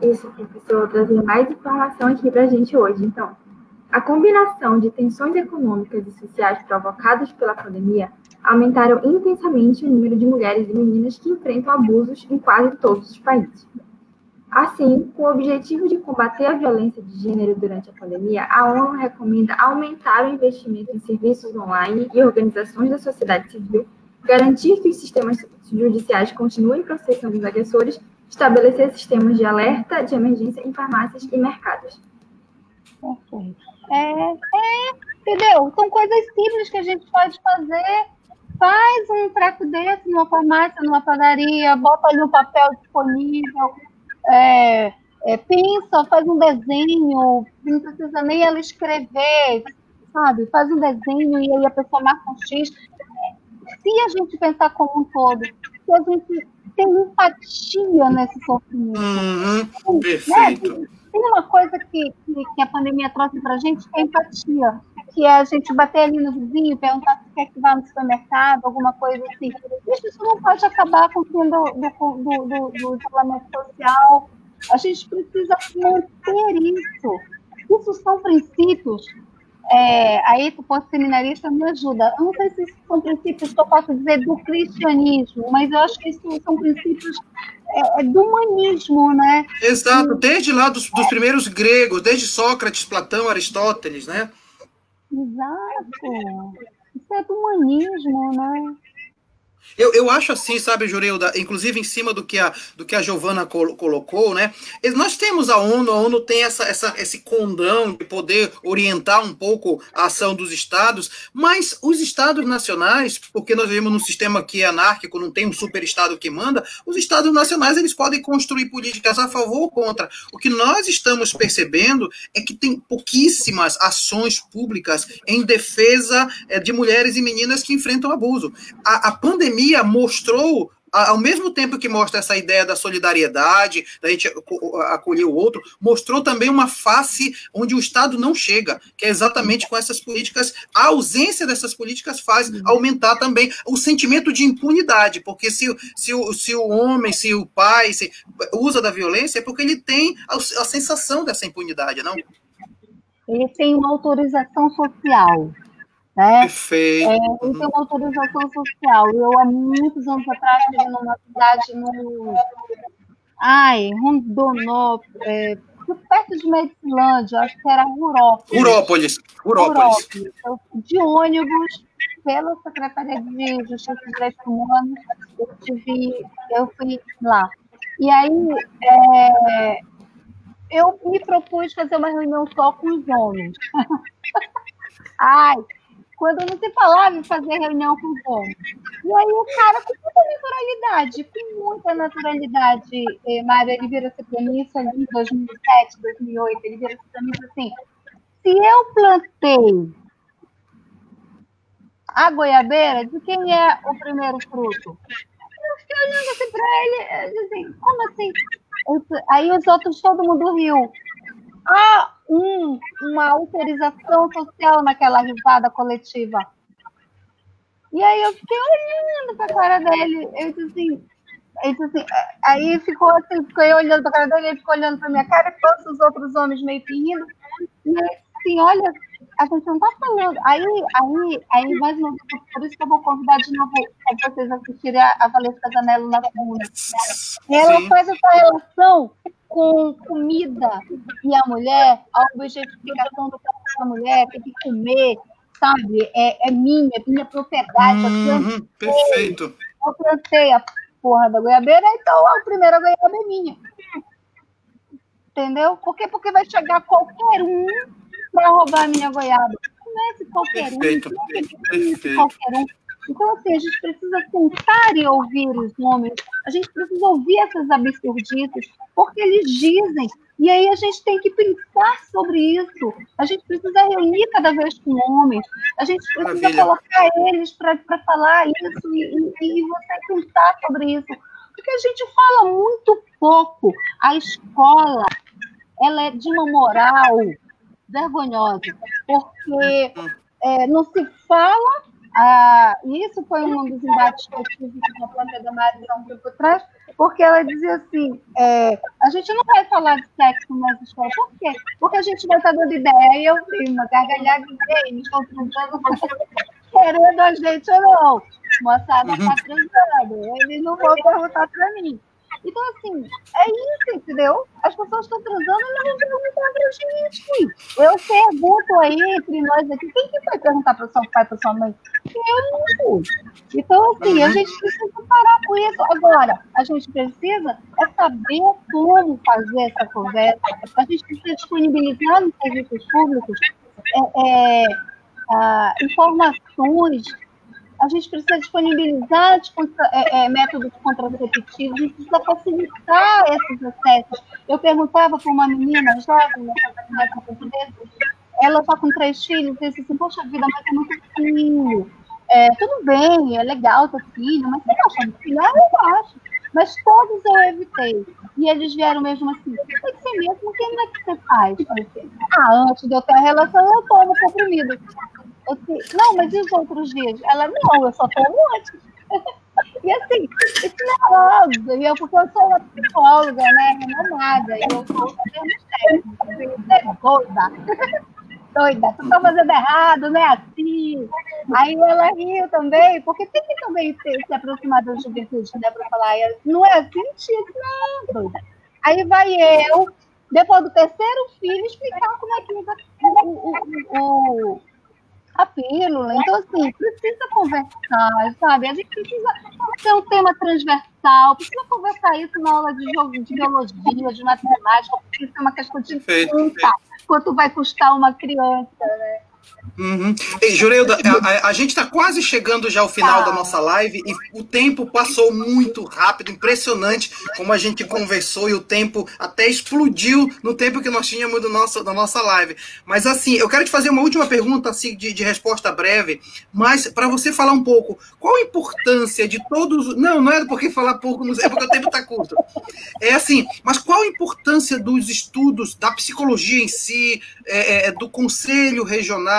Isso, professor, trazer mais informação aqui para a gente hoje. Então, a combinação de tensões econômicas e sociais provocadas pela pandemia aumentaram intensamente o número de mulheres e meninas que enfrentam abusos em quase todos os países. Assim, com o objetivo de combater a violência de gênero durante a pandemia, a ONU recomenda aumentar o investimento em serviços online e organizações da sociedade civil, garantir que os sistemas judiciais continuem processando os agressores estabelecer sistemas de alerta de emergência em farmácias e mercados. É, é, entendeu? São coisas simples que a gente pode fazer. Faz um treco desse numa farmácia, numa padaria, bota ali um papel disponível, é, é, pensa, faz um desenho, não precisa nem ela escrever, sabe? Faz um desenho e aí a pessoa marca um X. Se a gente pensar como um todo, se a gente tem empatia nesse sofrimento. Uhum, perfeito. Né? Tem uma coisa que, que, que a pandemia trouxe para a gente, que é empatia, que é a gente bater ali no vizinho, perguntar se quer que vá no supermercado, alguma coisa assim. Isso, não pode acabar com o fim do, do, do, do, do isolamento social. A gente precisa manter isso. Isso são princípios é, aí tu pode seminarista me ajuda. Eu não sei se são princípios que eu posso dizer do cristianismo, mas eu acho que isso são princípios é, é do humanismo, né? Exato, desde lá dos, dos primeiros gregos, desde Sócrates, Platão, Aristóteles, né? Exato. Isso é do humanismo, né? Eu, eu acho assim, sabe, Jureilda, inclusive em cima do que a, do que a Giovana col colocou, né? Nós temos a ONU, a ONU tem essa, essa, esse condão de poder orientar um pouco a ação dos estados, mas os estados nacionais, porque nós vivemos num sistema que é anárquico, não tem um superestado que manda, os estados nacionais eles podem construir políticas a favor ou contra. O que nós estamos percebendo é que tem pouquíssimas ações públicas em defesa é, de mulheres e meninas que enfrentam abuso. A, a pandemia pandemia mostrou ao mesmo tempo que mostra essa ideia da solidariedade, da gente acolher o outro, mostrou também uma face onde o Estado não chega, que é exatamente com essas políticas. A ausência dessas políticas faz aumentar também o sentimento de impunidade, porque se, se, o, se o homem, se o pai se usa da violência, é porque ele tem a, a sensação dessa impunidade, não? Ele tem uma autorização social. Né? Perfeito. É, tem uma autorização social. Eu, há muitos anos atrás, estive numa cidade no. Ai, Rondonópolis, é, perto de Medicilândia, acho que era Rurópolis. Rurópolis. Rurópolis. De ônibus, pela Secretaria de Justiça e Direitos Humanos, eu, tive, eu fui lá. E aí, é, eu me propus fazer uma reunião só com os homens. Ai, quando não se falava em fazer reunião com os homens. E aí o cara, com muita naturalidade, com muita naturalidade, eh, Mário, ele vira-se para mim, ali em 2007, 2008, ele vira-se para mim assim, se eu plantei a goiabeira, de quem é o primeiro fruto? Eu fiquei olhando assim para ele, assim, como assim? Aí os outros, todo mundo riu há um, uma autorização social naquela risada coletiva. E aí eu fiquei olhando para a cara dele. Eu disse assim, ele disse assim, aí ficou assim, fiquei olhando para a cara dele, ele ficou olhando para minha cara, e os outros homens meio que rindo. E assim, olha, a gente não está falando. Aí, aí, aí, mais uma vez, por isso que eu vou convidar de novo para vocês assistirem a, a Valesca Casanello na segunda. Ela Sim. faz essa relação com comida e a mulher, a objetificação do corpo da mulher, tem que comer, sabe? É, é minha, é minha propriedade. Uhum, perfeito. Eu plantei a porra da goiabeira, então a primeira goiaba é minha. Entendeu? Por quê? Porque vai chegar qualquer um para roubar a minha goiaba. Não é qualquer um. Perfeito. Qualquer um. Então, assim, a gente precisa sentar e ouvir os nomes, a gente precisa ouvir essas absurdices, porque eles dizem, e aí a gente tem que pensar sobre isso. A gente precisa reunir cada vez com homens, a gente precisa Maravilha. colocar eles para falar isso e, e, e você pensar sobre isso. Porque a gente fala muito pouco. A escola, ela é de uma moral vergonhosa, porque é, não se fala ah, isso foi um dos embates que eu tive com a planta da Marisa um tempo atrás, porque ela dizia assim: é, a gente não vai falar de sexo nas escolas. Por quê? Porque a gente vai estar dando ideia e eu vi uma gargalhada gay, me estão transando, querendo a gente ou não. Moçada está transando. Eles não vão perguntar para mim. Então, assim, é isso, entendeu? As pessoas estão transando e não vão perguntar pra gente. Eu pergunto aí, entre nós aqui, quem que vai perguntar para seu pai, para sua mãe? Eu não. Então, assim, a gente precisa parar com isso. Agora, a gente precisa é saber como fazer essa conversa. A gente precisa disponibilizar nos serviços públicos é, é, ah, informações a gente precisa disponibilizar contra, é, é, métodos contraceptivos, a gente precisa facilitar esses acessos. Eu perguntava para uma menina jovem, ela está com três filhos, e disse assim, poxa vida, mas é muito filho. É, tudo bem, é legal ter filho, mas você acha de filho? Ah, eu acho. Mas todos eu evitei. E eles vieram mesmo assim, tem que ser mesmo, quem é que você faz? Ah, antes de eu ter a relação, eu tomo comprimido. Disse, não, mas e os outros dias? Ela, não, eu só tomo antes. E assim, isso não é óbvio, eu, porque eu sou uma psicóloga, né, renomada, e eu sou é doida. tu tá fazendo errado, né, assim. Aí ela riu também, porque tem que também ter, se aproximar da juventude, né, para falar, não é assim, tipo, não, doida. Aí vai eu, depois do terceiro filho, explicar como é que usa o, o, o a pílula. Então, assim, precisa conversar, sabe? A gente precisa ter um tema transversal, precisa conversar isso na aula de, de biologia, de matemática, porque isso é uma questão de conta, quanto vai custar uma criança, né? Uhum. Ei, a, a gente está quase chegando já ao final da nossa live e o tempo passou muito rápido, impressionante como a gente conversou e o tempo até explodiu no tempo que nós tínhamos do nosso, da nossa live. Mas assim, eu quero te fazer uma última pergunta assim, de, de resposta breve, mas para você falar um pouco, qual a importância de todos. Não, não é porque falar pouco, é porque o tempo está curto. É assim, mas qual a importância dos estudos, da psicologia em si, é, é, do conselho regional?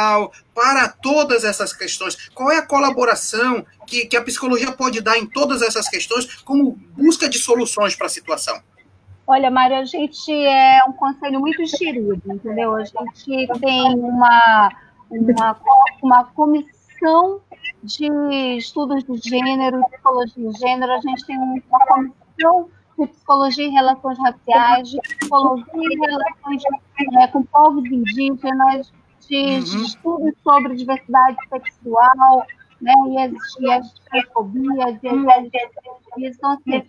Para todas essas questões? Qual é a colaboração que, que a psicologia pode dar em todas essas questões como busca de soluções para a situação? Olha, Mário, a gente é um conselho muito enxerido, entendeu? A gente tem uma, uma, uma comissão de estudos de gênero, psicologia de gênero, a gente tem uma comissão de psicologia e relações raciais, de psicologia e relações é, com povos indígenas, de, uhum. estudos sobre diversidade sexual, né, e as, e as transfobias, e as LGBTs. Então, assim,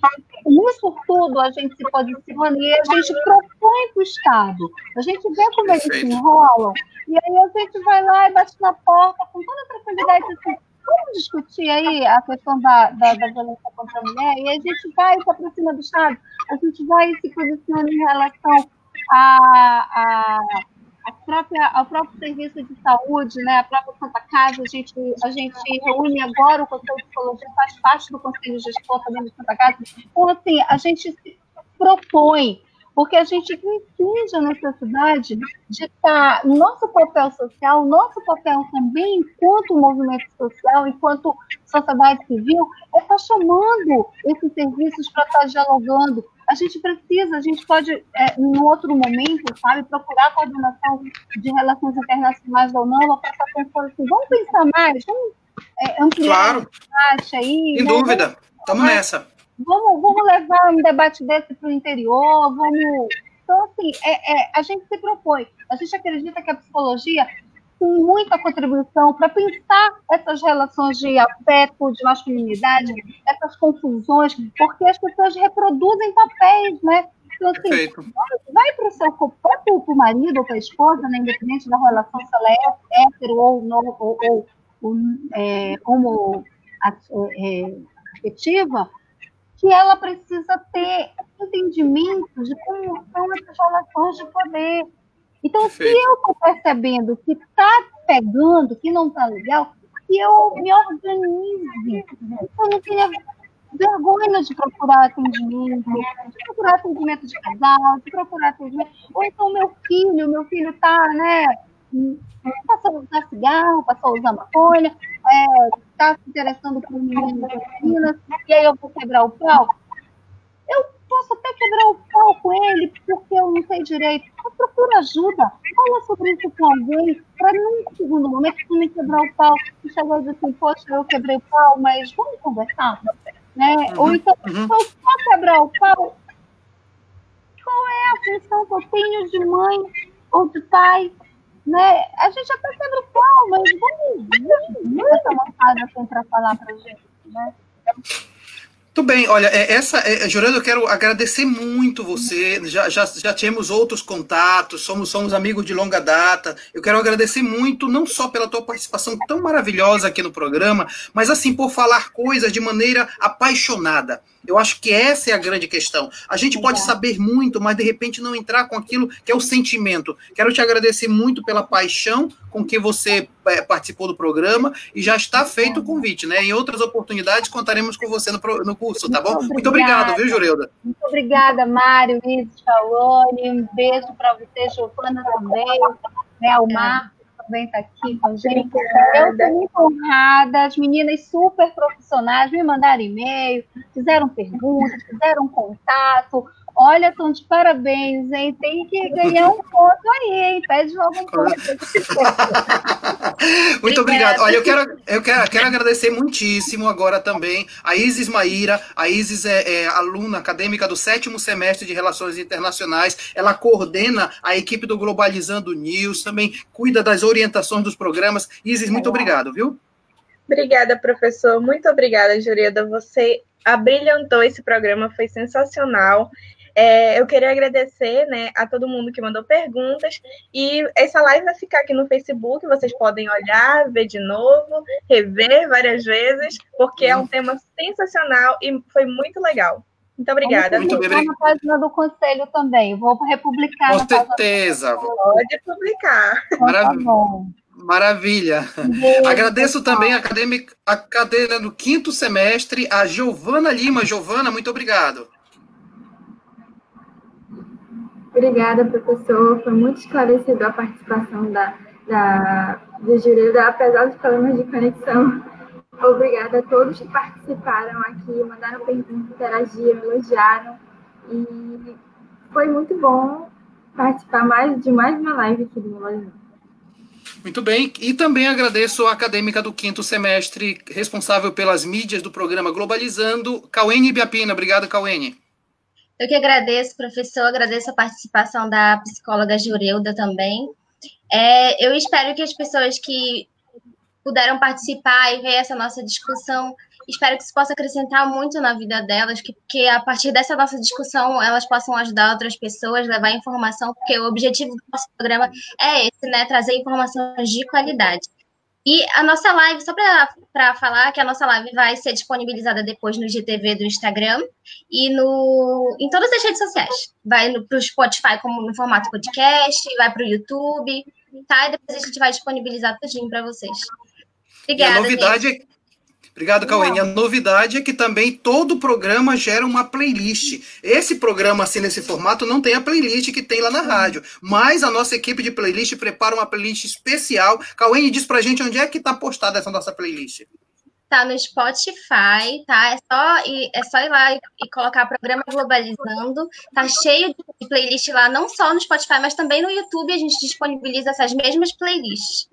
isso tudo a gente se posiciona e a gente propõe para o Estado. A gente vê como eles se enrolam, e aí a gente vai lá e bate na porta com toda tranquilidade, assim, vamos discutir aí a questão da, da, da, violência contra a mulher, e a gente vai se aproxima do Estado, a gente vai se posicionando em relação a, a a própria, ao próprio serviço de saúde, né, a própria Santa Casa, a gente, a gente reúne agora o Conselho de Psicologia, faz parte do Conselho Gestor também de Santa Casa. Então, assim, a gente se propõe, porque a gente entende a necessidade de estar, nosso papel social, nosso papel também enquanto movimento social, enquanto sociedade civil, é estar chamando esses serviços para estar dialogando, a gente precisa, a gente pode, é, em outro momento, sabe, procurar a coordenação de relações internacionais da UNAMA para pensar assim, vamos pensar mais, vamos é, ampliar claro. debate aí. Sem né? dúvida, estamos nessa. Vamos, vamos levar um debate desse para o interior, vamos... Então, assim, é, é, a gente se propõe, a gente acredita que a psicologia tem muita contribuição para pensar essas relações de afeto, de masculinidade, essas confusões, porque as pessoas reproduzem papéis, né? Então, assim, Perfeito. vai para o seu próprio marido ou para a esposa, né, independente da relação se ela é hétero ou, não, ou, ou, ou é, homo é, afetiva, que ela precisa ter entendimento de como são essas relações de poder. Então, Perfeito. se eu estou percebendo que está pegando, que não está legal, que eu me organize. Eu não tenha vergonha de procurar atendimento, de procurar atendimento de casal, de procurar atendimento. Ou então meu filho, meu filho está, né? Passou a usar cigarro, passou a usar maconha, está é, se interessando por meninas meninas, e aí eu vou quebrar o pau. Eu posso até quebrar o pau com ele, porque eu não sei direito. Procura ajuda. Fala sobre isso com alguém, para num segundo momento tu me quebrar o pau e chegar e assim, poxa, eu quebrei o pau, mas vamos conversar? Né? Uhum, Ou então, uhum. se eu só quebrar o pau, qual é a função que eu tenho de mãe ou de pai? Né? A gente até quebra o pau, mas vamos ver essa moçada assim para falar pra gente, né? Muito bem, olha, essa, é, Jurando, eu quero agradecer muito você. Já, já, já tínhamos outros contatos, somos, somos amigos de longa data. Eu quero agradecer muito, não só pela tua participação tão maravilhosa aqui no programa, mas assim, por falar coisas de maneira apaixonada. Eu acho que essa é a grande questão. A gente pode saber muito, mas de repente não entrar com aquilo que é o sentimento. Quero te agradecer muito pela paixão com que você é, participou do programa e já está feito o convite, né? Em outras oportunidades contaremos com você no, no curso, tá bom? Muito obrigado, viu, Jureuda? Muito obrigada, Mário, Isis, Falone. Um beijo para você, Giovana também, né, o Marcos também está aqui com a gente. Eu estou muito honrada, as meninas super profissionais me mandaram e-mail, fizeram perguntas, fizeram contato. Olha, estão de parabéns, hein? Tem que ganhar um ponto aí, hein? Pede logo um ponto. Muito obrigado. Olha, eu quero, eu quero, quero agradecer muitíssimo agora também a Isis Maíra. A Isis é, é, aluna acadêmica do sétimo semestre de Relações Internacionais. Ela coordena a equipe do Globalizando News, também cuida das orientações dos programas. Isis, muito obrigado, viu? Obrigada, professor. Muito obrigada, Jureda. Você abrilhantou esse programa, foi sensacional. É, eu queria agradecer né, a todo mundo que mandou perguntas. E essa live vai ficar aqui no Facebook, vocês podem olhar, ver de novo, rever várias vezes, porque é um tema sensacional e foi muito legal. Muito obrigada. Muito bem. na página do Conselho também. Vou republicar. Com certeza. Pode publicar. Maravilha. Tá Maravilha. Agradeço também a acadêmica, a cadeira do quinto semestre, a Giovana Lima. Giovana, muito obrigado. Obrigada, professor. Foi muito esclarecedor a participação da, da, do Jureda, apesar dos problemas de conexão. Obrigada a todos que participaram aqui, mandaram perguntas, interagiram, elogiaram. E foi muito bom participar mais de mais uma live aqui do Globalizando. Muito bem, e também agradeço a acadêmica do quinto semestre, responsável pelas mídias do programa Globalizando, Cauene Biapina. Obrigado, Cauene. Eu que agradeço, professor, agradeço a participação da psicóloga Jureuda também. É, eu espero que as pessoas que puderam participar e ver essa nossa discussão, espero que isso possa acrescentar muito na vida delas, que, que a partir dessa nossa discussão elas possam ajudar outras pessoas, levar informação, porque o objetivo do nosso programa é esse, né? Trazer informações de qualidade. E a nossa live, só para falar que a nossa live vai ser disponibilizada depois no GTV do Instagram e no, em todas as redes sociais. Vai para o Spotify como no formato podcast, vai para o YouTube, tá? E depois a gente vai disponibilizar tudinho para vocês. Obrigada. E a novidade gente. Obrigado, Cauene. A novidade é que também todo programa gera uma playlist. Esse programa, assim, nesse formato, não tem a playlist que tem lá na rádio. Mas a nossa equipe de playlist prepara uma playlist especial. Cauene, diz pra gente onde é que tá postada essa nossa playlist. tá no Spotify, tá? É só ir, é só ir lá e, e colocar programa Globalizando. Tá cheio de playlist lá, não só no Spotify, mas também no YouTube. A gente disponibiliza essas mesmas playlists.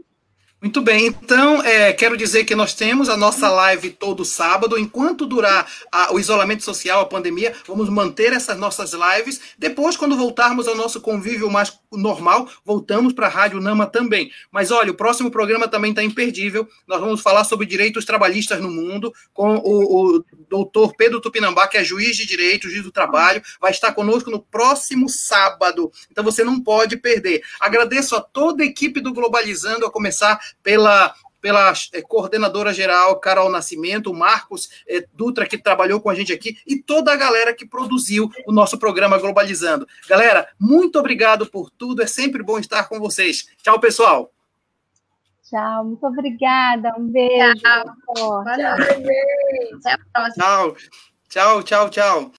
Muito bem, então é, quero dizer que nós temos a nossa live todo sábado. Enquanto durar a, o isolamento social, a pandemia, vamos manter essas nossas lives. Depois, quando voltarmos ao nosso convívio mais normal, voltamos para a Rádio Nama também. Mas olha, o próximo programa também está imperdível. Nós vamos falar sobre direitos trabalhistas no mundo com o, o doutor Pedro Tupinambá, que é juiz de direito, juiz do trabalho, vai estar conosco no próximo sábado. Então você não pode perder. Agradeço a toda a equipe do Globalizando, a começar pela pela é, coordenadora geral Carol Nascimento, o Marcos é, Dutra, que trabalhou com a gente aqui, e toda a galera que produziu o nosso programa Globalizando. Galera, muito obrigado por tudo, é sempre bom estar com vocês. Tchau, pessoal. Tchau, muito obrigada, um beijo. Tchau. Tchau. Até a próxima. Tchau, tchau, tchau, tchau.